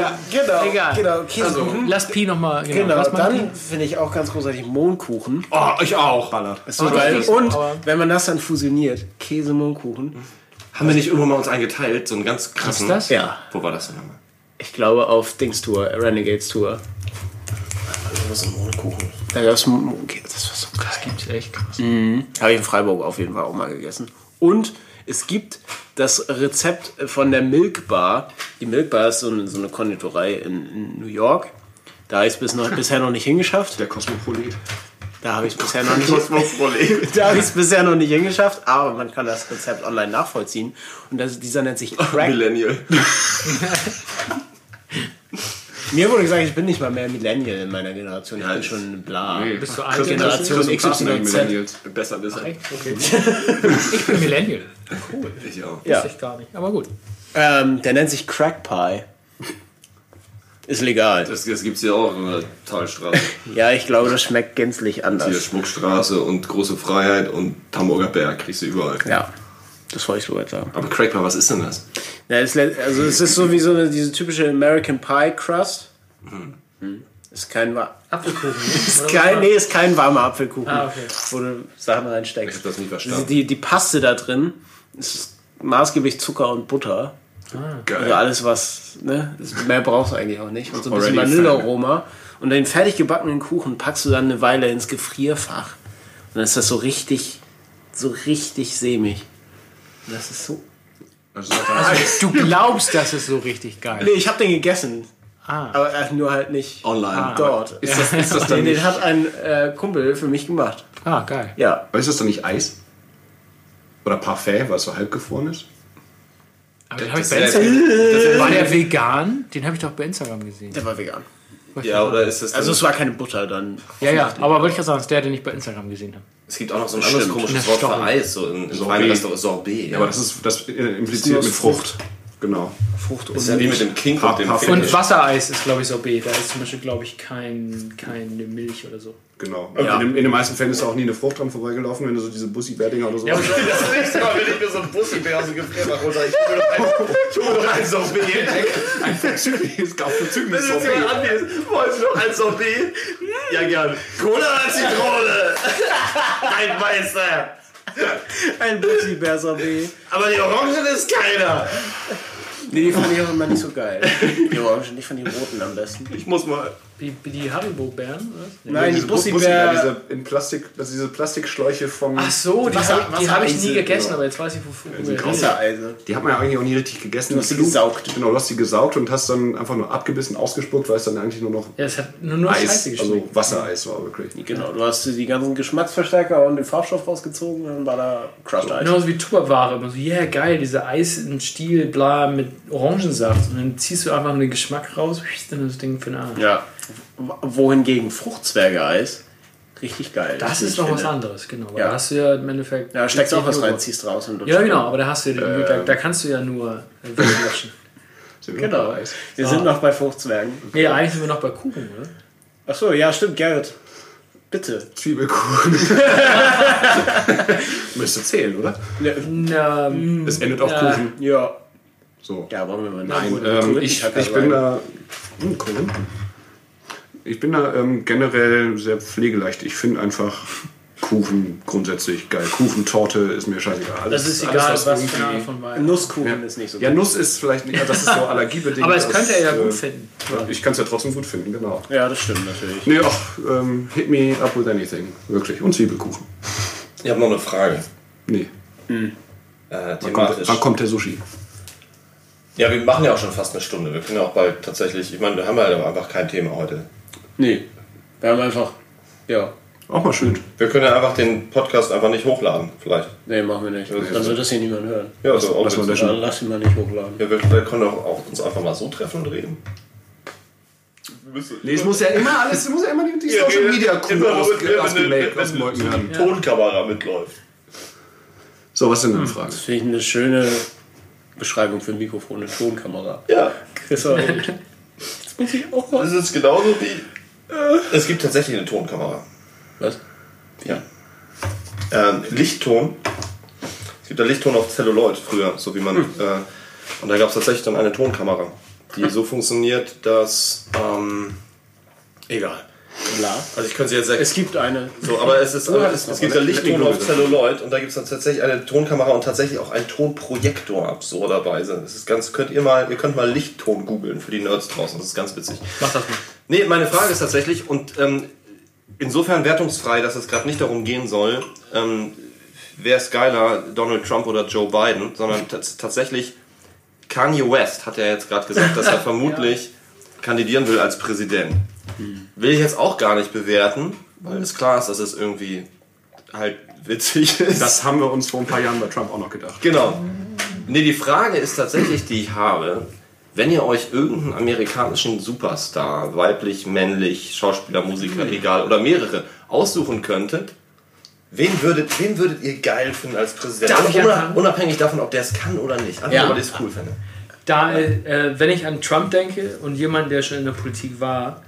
Ja, genau. Egal. Genau, Käsekuchen. Lass Pi nochmal. Genau. Genau, Lass mal dann finde ich auch ganz großartig Mohnkuchen. Oh, ich auch. Ballert. Ist so Oh, geil. das Und aber- wenn man das dann fusioniert, Käse-Mohnkuchen. Haben wir nicht irgendwann mal uns eingeteilt? So einen ganz krassen. ist das? Ja. Wo war das denn nochmal? Ich glaube auf Dings Tour, Renegades Tour. Was ist ein Mohnkuchen? Da gab es Mohnkäse. Das war so geil. Das gibt's echt krass. Habe ich in Freiburg auf jeden Fall auch mal gegessen. Und es gibt das Rezept von der Milk Bar. Die Milk Bar ist so eine, so eine Konditorei in, in New York. Da habe ich es bis noch, bisher noch nicht hingeschafft. Der Kosmopolit. Da habe ich es bisher noch nicht. da habe ich es bisher noch nicht hingeschafft, aber man kann das Rezept online nachvollziehen. Und das, dieser nennt sich Crack. Millennial. Mir wurde gesagt, ich bin nicht mal mehr Millennial in meiner Generation. Ich Ja, bin schon bla. Bist du alt? Generation sind XYZ. Millennials. Besser, besser. Okay. Ich bin Millennial. Cool. Ich auch. Ja. Wusste ich gar nicht. Aber gut. Ähm, der nennt sich Crack Pie. Ist legal. Das, das gibt es hier auch in der Talstraße. Ja, ich glaube, das schmeckt gänzlich Hier anders. Schmuckstraße und Große Freiheit und Hamburger Berg kriegst du überall. Ja, das wollte ich soweit sagen. Aber Crackbar, was ist denn das? Ja, es, lä- also es ist so wie so eine, diese typische American Pie Crust. Hm. Ist kein, wa Apfelkuchen. ist kein, nee, ist kein warmer Apfelkuchen, Ah, okay. wo du Sachen Ich reinsteckst. habe das nie Die, verstanden. die, die Paste da drin ist maßgeblich Zucker und Butter. Also Geil. alles, was, ne, das- mehr brauchst du eigentlich auch nicht. Und so ein bisschen Vanillearoma. Und den fertig gebackenen Kuchen packst du dann eine Weile ins Gefrierfach. Und dann ist das so richtig, so richtig sämig. Das ist so. Also er, Du glaubst, das ist so richtig geil. Nee, ich habe den gegessen. Ah. Aber äh, nur halt nicht Online. dort. ist das, ist das dann Den, nicht, den hat ein äh, Kumpel für mich gemacht. Ah, geil. Ja. aber ist das dann nicht Eis? Oder Parfait, weil es so halbgefroren ist? Aber den hab ich bei ist Instagram. War der vegan? Den habe ich doch bei Instagram gesehen. Der war vegan. Ja, oder ist das. Also es war keine Butter dann. Ja, ja, aber wollte ich gerade sagen, dass der, den ich bei Instagram gesehen habe. Es gibt auch noch so ein anderes komisches Wort für. Eis, so in, in Sorbet. Sorbet. Ja, aber das ist das äh, impliziert mit Frucht. Genau. Frucht und ist ja wie mit dem King und dem. Finish. Und Wassereis ist, glaube ich, Sorbet. Da ist zum Beispiel, glaube ich, kein, keine Milch oder so. Genau. Ja. In, den, in den meisten Fällen ist auch nie eine Frucht dran vorbeigelaufen, wenn du so diese Bussi-Berdinger oder so. Das nächste Mal, wenn ich mir so ein Bussi-Bär aus dem Gefrierfach runter, ich hole mir doch ein- ein Sorbet. ein verzügliches, gar verzügliches Wenn du jetzt jemand anbietest, wollen noch ein Sorbet? Ja, gern. Cola oder Zitrone? Mein Meister. ein Bussi-Bär-Sorbet. Aber die Orange ist keiner. Nee, die fand ich auch immer nicht so geil. Die Orangen, ich fand die roten am besten. Ich muss mal. Wie, wie die Haribo-Bären, was? Nein, die diese Bussi- ja, Bussi-Bär... diese in Plastik, also diese Plastikschläuche vom. Ach so, die Wasser- habe ich, die hab ich nie Wassereise, gegessen, genau. aber jetzt weiß ich, wovon reden. Wassereise. Die hat man ja eigentlich auch nie richtig gegessen. Du hast sie gesaugt. Genau, du hast sie gesaugt und hast dann einfach nur abgebissen, ausgespuckt, weil es dann eigentlich nur noch Ja, es hat nur, nur Eis, Scheiße geschmeckt. also Wassereis war wirklich. Genau, du hast die ganzen Geschmacksverstärker und den Farbstoff rausgezogen und dann war da Crushed Eis. Genauso wie Tupperware. Immer so, yeah, geil, diese Eis im Stiel, bla, mit Orangensaft. Und dann ziehst du einfach nur den Geschmack raus, dann ist das Ding für den Arsch. Ja. Wohingegen Fruchtzwerge-Eis richtig geil. Das wie ist noch was finde. anderes, genau. Ja. Da hast du ja im Endeffekt. Ja, da steckst auch was rein, ziehst raus und Ja, genau, aber da hast du ja den, da, da kannst du ja nur äh, wir Genau. Wir sind noch bei Fruchtzwergen. Nee, eigentlich sind wir noch bei Kuchen, oder? Achso, ja, stimmt, Gerrit. Bitte. Zwiebelkuchen. Müsste zählen, oder? Na, Es endet auf Ja. Kuchen. Ja. So. Ja, wollen wir mal Nein, ähm, ich, ich bin da. Hm, Korinthen. Ich bin da ähm, generell sehr pflegeleicht. Ich finde einfach Kuchen grundsätzlich geil. Kuchen, Torte ist mir scheißegal. Alles, Das ist alles, egal, was, für eine von Wein. Nusskuchen ist nicht so Ja, Nuss ist vielleicht nicht, ja, das ist so allergiebedingt. Aber es könnte er ja gut äh, finden. Ich kann es ja trotzdem gut finden, genau. Ja, das stimmt natürlich. Nee, ach, ähm, hit me up with anything. Wirklich. Und Zwiebelkuchen. Ich habe noch eine Frage. Nee. Äh, Wann thematisch. kommt, wann kommt der Sushi? Ja, wir machen ja auch schon fast eine Stunde. Wir können ja auch bald tatsächlich, ich meine, wir haben ja einfach kein Thema heute. Nee. Wir haben einfach. Ja. Auch mal schön. Wir können ja einfach den Podcast einfach nicht hochladen, vielleicht. Nee, machen wir nicht. Dann wird das hier niemand hören. Ja, also auch lass mal. Dann lass ihn mal nicht hochladen. Ja, wir, wir können auch, auch uns einfach mal so treffen und reden. Nee, es muss ja immer alles, es muss ja immer die, die Social Media Kuh aus, ausgemelkt, ausmolken werden. Tonkamera mitläuft. So, was sind deine Fragen? Das finde ich eine schöne Beschreibung für ein Mikrofon, eine Tonkamera. Ja, Das war das ist genauso wie. Es gibt tatsächlich eine Tonkamera. Was? Ja. Ähm, Lichtton. Es gibt ja Lichtton auf Celluloid früher, so wie man. Äh, und da gab es tatsächlich dann eine Tonkamera, die so funktioniert, dass. Ähm, egal. Bla. Also ich könnte sie jetzt Es gibt eine. So, aber es, ist, aber es, es gibt ja. Lichtton auf Celluloid und da gibt es dann tatsächlich eine Tonkamera und tatsächlich auch einen Tonprojektor absurderweise. Das ist ganz, könnt ihr mal, ihr könnt mal Lichtton googeln für die Nerds draußen, das ist ganz witzig. Mach das mal. Nee, meine Frage ist tatsächlich, und ähm, insofern wertungsfrei, dass es gerade nicht darum gehen soll, ähm, wer ist geiler, Donald Trump oder Joe Biden, sondern tats- tatsächlich Kanye West hat ja jetzt gerade gesagt, dass er vermutlich kandidieren will als Präsident. Will ich jetzt auch gar nicht bewerten, weil es klar ist, dass es irgendwie halt witzig ist. Das haben wir uns vor ein paar Jahren bei Trump auch noch gedacht. Genau. Nee, die Frage ist tatsächlich, die ich habe, wenn ihr euch irgendeinen amerikanischen Superstar, weiblich, männlich, Schauspieler, Musiker, egal, oder mehrere, aussuchen könntet, wen würdet, wen würdet ihr geil finden als Präsident? Unab- unabhängig davon, ob der es kann oder nicht. Einfach, Ja. weil ich es cool finde. Da, äh, wenn ich an Trump denke und jemand, der schon in der Politik war,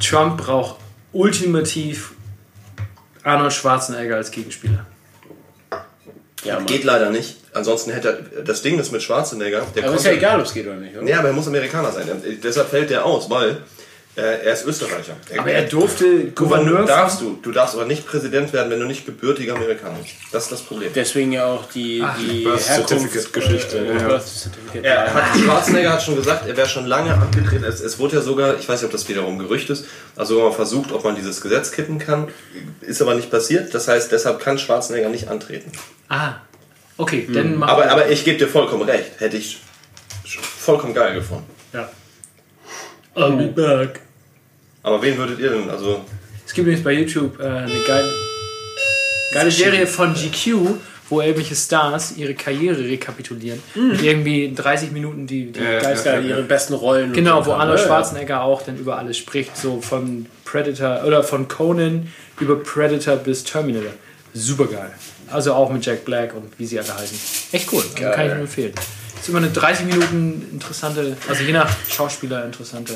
Trump braucht ultimativ Arnold Schwarzenegger als Gegenspieler. Ja. Geht leider nicht. Ansonsten hätte er, das Ding ist mit Schwarzenegger, der Aber ist ja egal, ob es geht oder nicht, oder? Ja, aber er muss Amerikaner sein. Deshalb fällt der aus, weil er ist Österreicher. Aber er durfte Gouverneur darfst du. Du darfst aber nicht Präsident werden, wenn du nicht gebürtiger Amerikaner bist. Das ist das Problem. Deswegen ja auch die, die Birth Herkunft- Certificate-Geschichte, äh, ja. Er hat, Schwarzenegger hat schon gesagt, er wäre schon lange abgetreten. Es, es wurde ja sogar, ich weiß nicht, ob das wiederum Gerücht ist, also man versucht, ob man dieses Gesetz kippen kann. Ist aber nicht passiert. Das heißt, deshalb kann Schwarzenegger nicht antreten. Ah, okay, dann mach Aber, aber ich gebe dir vollkommen recht. Hätte ich vollkommen geil gefunden. ja. I'll be back. Aber wen würdet ihr denn? Also, Es gibt übrigens bei YouTube äh, eine geile, geile Serie von GQ, wo irgendwelche Stars ihre Karriere rekapitulieren. Mit irgendwie 30 Minuten die, die Ja, geilsten Geil, ihre besten Rollen. und Genau, wo Arnold Ja, ja. Schwarzenegger auch dann über alles spricht, so von Predator oder von Conan über Predator bis Terminator. Super geil. Also auch mit Jack Black und wie sie alle heißen. Echt cool, also kann ich nur empfehlen. Ist immer eine 30 Minuten interessante, also je nach Schauspieler interessante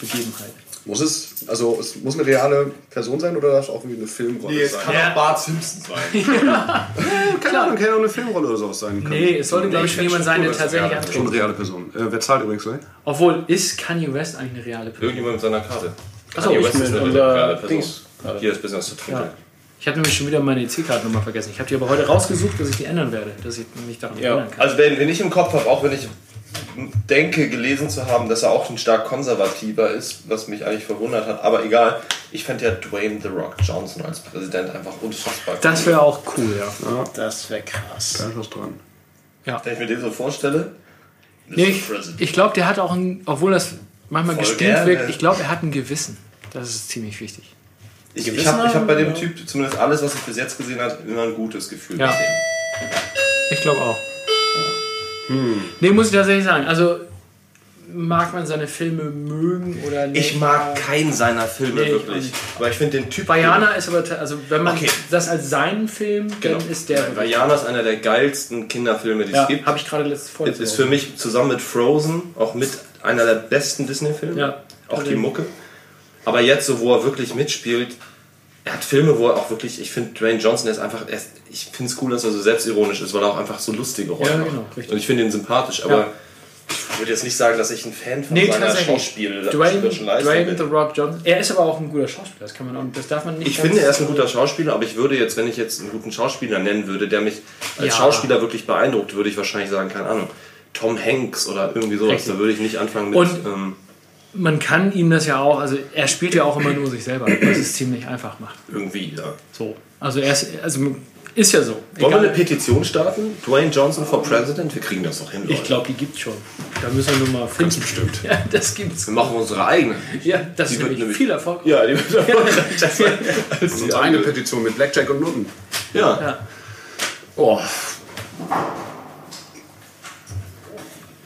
Begebenheit. Muss es, also es muss eine reale Person sein oder darf es auch irgendwie eine Filmrolle sein? Ja. auch Bart Simpson sein. Keine Ahnung, kann ja auch eine Filmrolle oder sowas sein. Kann- Nee, es sollte, glaube ich, schon jemand sein, der tatsächlich Schon antritt. eine reale Person. Äh, wer zahlt übrigens gleich? Obwohl, ist Kanye West eigentlich eine reale Person? Irgendjemand mit seiner Karte. Achso, Kanye ich, West ist eine reale Person. Dings. Hier ist Business to Trinken. ja. ich habe nämlich schon wieder meine EC-Kartennummer vergessen. Ich habe die aber heute rausgesucht, dass ich die ändern werde, dass ich mich daran Ja. erinnern kann. Also wenn, wenn ich im Kopf habe, auch wenn ich denke, gelesen zu haben, dass er auch ein stark konservativer ist, was mich eigentlich verwundert hat, aber egal. Ich fände ja Dwayne The Rock Johnson als Präsident einfach unfassbar Das wäre auch cool, ja. Das wäre krass. Da ist was dran. Wenn ich mir den so vorstelle. Nee, ich ich glaube, der hat auch ein, obwohl das manchmal gerne. wirkt, ich glaube, er hat ein Gewissen. Das ist ziemlich wichtig. Ich, ich habe hab bei dem Typ zumindest alles, was ich bis jetzt gesehen habe, immer ein gutes Gefühl Ja. mit dem. Ich glaube auch. Nee, muss ich tatsächlich sagen. Also, mag man seine Filme mögen oder nicht? Ich mag keinen seiner Filme Nee, ich wirklich. nicht. Aber ich finde den Typ. Vajana ist aber, also wenn man Okay. das als seinen Film, Genau. dann ist der. Vajana ist einer der geilsten Kinderfilme, die es Ja, gibt. habe ich gerade letztes Folge. Ist, ist für mich zusammen mit Frozen auch mit einer der besten Disney-Filme. Ja. Auch die Mucke. Aber jetzt, so wo er wirklich mitspielt, er hat Filme, wo er auch wirklich, ich finde, Dwayne Johnson ist einfach, ist, ich finde es cool, dass er so selbstironisch ist, weil er auch einfach so lustige Rollen Ja, macht. genau, richtig. Und ich finde ihn sympathisch, aber Ja. Ich würde jetzt nicht sagen, dass ich ein Fan von Nee, seiner. Schauspiel Dwayne, Dwayne The. Rock Johnson. Er ist aber auch ein guter Schauspieler, das kann man auch, das darf man nicht. Ich finde, er ist ein guter Schauspieler, aber ich würde jetzt, wenn ich jetzt einen guten Schauspieler nennen würde, der mich als Ja. Schauspieler wirklich beeindruckt, würde ich wahrscheinlich sagen, keine Ahnung, Tom Hanks oder irgendwie sowas. Richtig. Da würde ich nicht anfangen mit. Und- ähm, Man kann ihm das ja auch, also er spielt ja auch immer nur sich selber, was es ziemlich einfach macht. irgendwie, ja. So. Also er ist, also ist ja so. Wollen wir Egal. eine Petition starten? Dwayne Johnson for President? Wir kriegen das doch hin, Ich Leute. glaube, die gibt's schon. Da müssen wir nur mal finden. Ganz bestimmt. Ja, das gibt's. Wir machen unsere eigene. Ja, das ist wird nämlich viel Erfolg. Ja, die wird erfolgreicher sein als Das ist die unsere eine andere. Petition mit Blackjack und Nutten. Ja. Ja. Oh,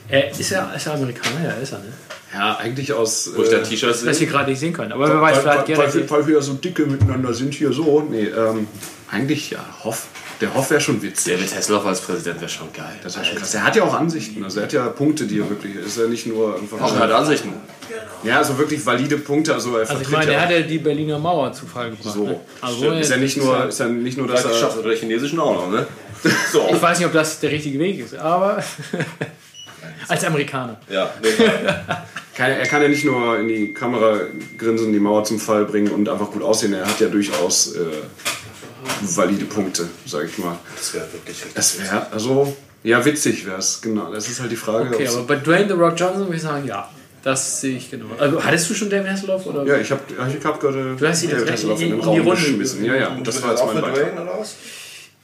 Er ist ja, ist er Amerikaner, ja, ist er, ne? Ja, eigentlich aus. Wo ich da äh, T-Shirts Das sehe. hier gerade nicht sehen können. Aber wer weiß, weil, vielleicht weil, gerne. weil, weil wir ja so dicke miteinander sind hier so. Nee, ähm, eigentlich ja, Hoff. Der Hoff wäre schon witzig. David Hasselhoff als Präsident wäre schon geil. Das wäre schon krass. Der hat ja auch Ansichten. Also er hat ja Punkte, die er wirklich. Ist ja nicht nur einfach. Auch er hat Ansichten. Ja, also wirklich valide Punkte. Also er Also ich meine, ja er hat ja die Berliner Mauer zu Fall gebracht. So. ne? Also. Ist ja nicht nur, das ist ja nicht nur, dass Das er. geschafft oder der chinesischen auch noch, ne? So. Ich weiß nicht, ob das der richtige Weg ist, aber als Amerikaner. Ja, nee, Kann, er kann ja nicht nur in die Kamera grinsen, die Mauer zum Fall bringen und einfach gut aussehen. Er hat ja durchaus äh, valide Punkte, sag ich mal. das wäre wirklich richtig. Das wäre, also, ja, witzig wäre es, genau. Das ist halt die Frage. Okay, aber bei Dwayne The Rock Johnson würde ich sagen, ja. Das sehe ich genau. Also, hattest du schon David Hasselhoff? Oder? ja, ich habe ich hab gerade Du hast David Hasselhoff in- in den in die Raum Runde geschmissen. Ja, ja, gerufen. das war jetzt mein Beitrag.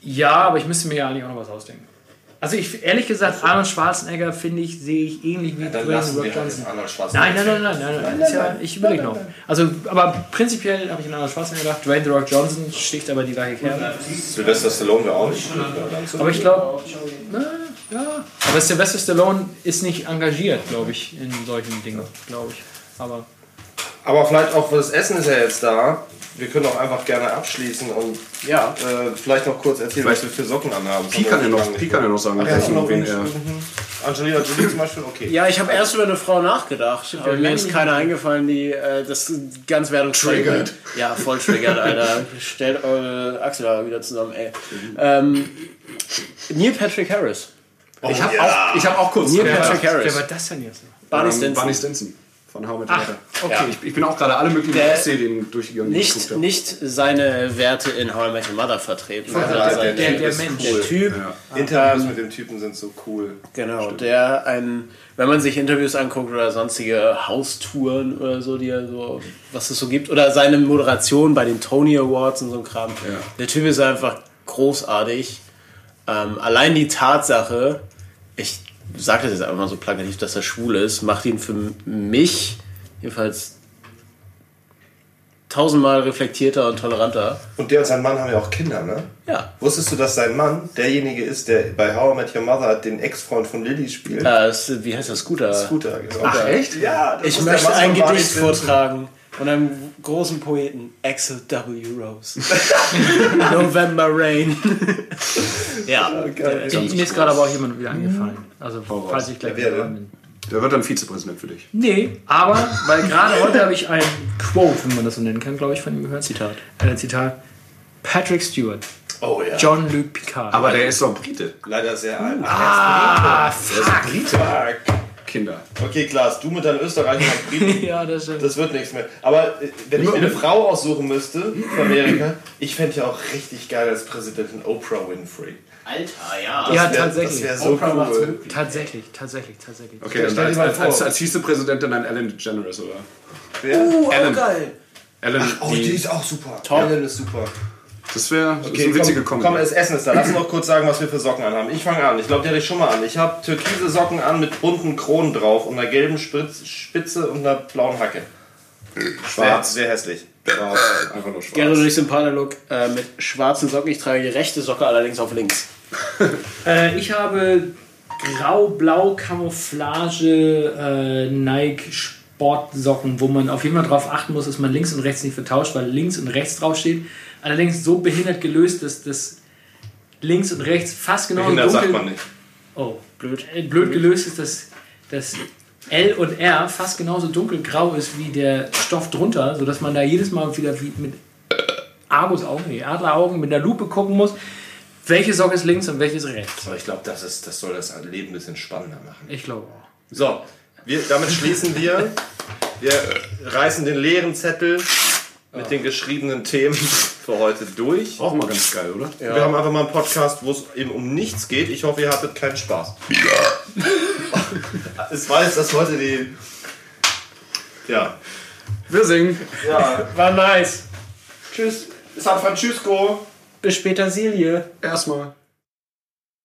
Ja, aber ich müsste mir ja eigentlich auch noch was ausdenken. Also ich, ehrlich gesagt, Arnold Schwarzenegger finde ich, sehe ich ähnlich wie Dann Dwayne The lassen wir halt Johnson. Arnold Schwarzenegger. Nein, nein, nein, nein, nein, nein. Ja, ich überlege noch. Also, aber prinzipiell habe ich an Arnold Schwarzenegger gedacht. Dwayne The Rock Johnson sticht aber die gleiche Kerbe. Sylvester Stallone wäre auch nicht. Aber ich glaube, ja. Aber Sylvester Stallone ist nicht engagiert, glaube ich, in solchen Dingen, glaube ich. Aber Aber vielleicht auch, das Essen ist ja jetzt da. Wir können auch einfach gerne abschließen und Ja. äh, vielleicht noch kurz erzählen, was wir für Socken anhaben. Pi kann ja noch, Pi kann ja noch sagen, Ach, du noch wen wen? er. Angelina Jolie zum Beispiel? Okay. Ja, ich habe erst über eine Frau nachgedacht, aber mir ist keine eingefallen, die äh, das ganz wertungsfrei Triggert. Ja, voll triggert, Alter. Stellt eure Achselhaare wieder zusammen, ey. Ähm, Neil Patrick Harris. Ich habe auch, ich hab auch kurz. Neil Patrick wer Harris. war das denn jetzt? Barney ähm, Stinson. Barney Stinson von How Your Mother. okay. Ja, ich, ich bin auch gerade alle möglichen Der- Serien durchgegangen. die ich geguckt Nicht, nicht seine Werte in How I Met Your Mother vertreten. Ja, sondern der- sein- Der, der ist Mensch. der Typ, Interviews mit dem Typen sind so cool. genau, der ein, wenn man sich Interviews anguckt oder sonstige Haustouren oder so, die er so, was es so gibt, oder seine Moderation bei den Tony Awards und so ein Kram, der Typ ist einfach großartig. Ähm, allein die Tatsache, ich sage das jetzt einfach mal so plakativ, dass er schwul ist, macht ihn für mich jedenfalls tausendmal reflektierter und toleranter. Und der und sein Mann haben ja auch Kinder, ne? Ja. Wusstest du, dass sein Mann derjenige ist, der bei How I Met Your Mother den Ex-Freund von Lily spielt? Äh, das- wie heißt das? Scooter. Scooter, genau. Ach, echt? Ja, das Ich möchte ein Gedicht vortragen von einem großen Poeten, Axel W. Rose. November Rain. ja, Geil. Mir ist gerade aber auch jemand wieder eingefallen. Also, falls ich gleich Wer wieder bin. Der wird dann Vizepräsident für dich. Nee, aber, weil gerade heute habe ich ein Quote, wenn man das so nennen kann, glaube ich, von ihm gehört. Zitat. Äh, Zitat. Patrick Stewart, Oh ja. John-Luc Picard. Aber der ist doch Brite. Leider sehr alt. ah, fuck. Kinder. Okay, Klaas, du mit deinem Österreicher Briten, ja, das stimmt. das wird nichts mehr. Aber äh, wenn ich mir eine Frau aussuchen müsste für Amerika, ich fände ja auch richtig geil als Präsidentin Oprah Winfrey. Alter, ja. Ja, wär- tatsächlich. Das wäre so Oprah cool. Tatsächlich, tatsächlich, tatsächlich. Okay, dann Stell dir als, mal als, vor. als, als Vizepräsidentin dann Ellen DeGeneres, oder? Wer? Oh, Ellen. geil. Ellen, Oh, die ist auch super. Top. Ellen ist super. Das wäre Okay, eine witzige komm, Kombi. komm, das Essen ist da. Lass uns noch kurz sagen, was wir für Socken anhaben. Ich fange an. Ich glaube, die hatte ich schon mal an. Ich habe türkise Socken an mit bunten Kronen drauf und einer gelben Spitz, Spitze und einer blauen Hacke. Schwarz. Sehr, sehr hässlich. Einfach nur schwarz. Gerne durch den Partnerlook äh, mit schwarzen Socken. Ich trage die rechte Socke allerdings auf links. Äh, ich habe grau-blau Camouflage äh, Nike Sportsocken, wo man auf jeden Fall darauf achten muss, dass man links und rechts nicht vertauscht, weil links und rechts draufsteht. Allerdings so behindert gelöst, dass das links und rechts fast genau Behindert dunkel... sagt man nicht. Oh, blöd. Äh, blöd gelöst ist, dass das L und R fast genauso dunkelgrau ist wie der Stoff drunter, sodass man da jedes Mal wieder wie mit Argusaugen, nee, Adleraugen mit der Lupe gucken muss, welche Socke ist links und welche ist rechts. Aber ich glaube, das, ist- das soll das Leben ein bisschen spannender machen. Ich glaube auch. So, wir, damit schließen wir. Wir reißen den leeren Zettel mit den geschriebenen Themen für heute durch. Auch mal ganz geil, oder? Wir haben einfach mal einen Podcast, wo es eben um nichts geht. Ich hoffe, ihr hattet keinen Spaß. es war jetzt das heute die. Ja. Wir singen. Ja. War nice. Tschüss. San Francisco. Bis später, Silje. Erstmal.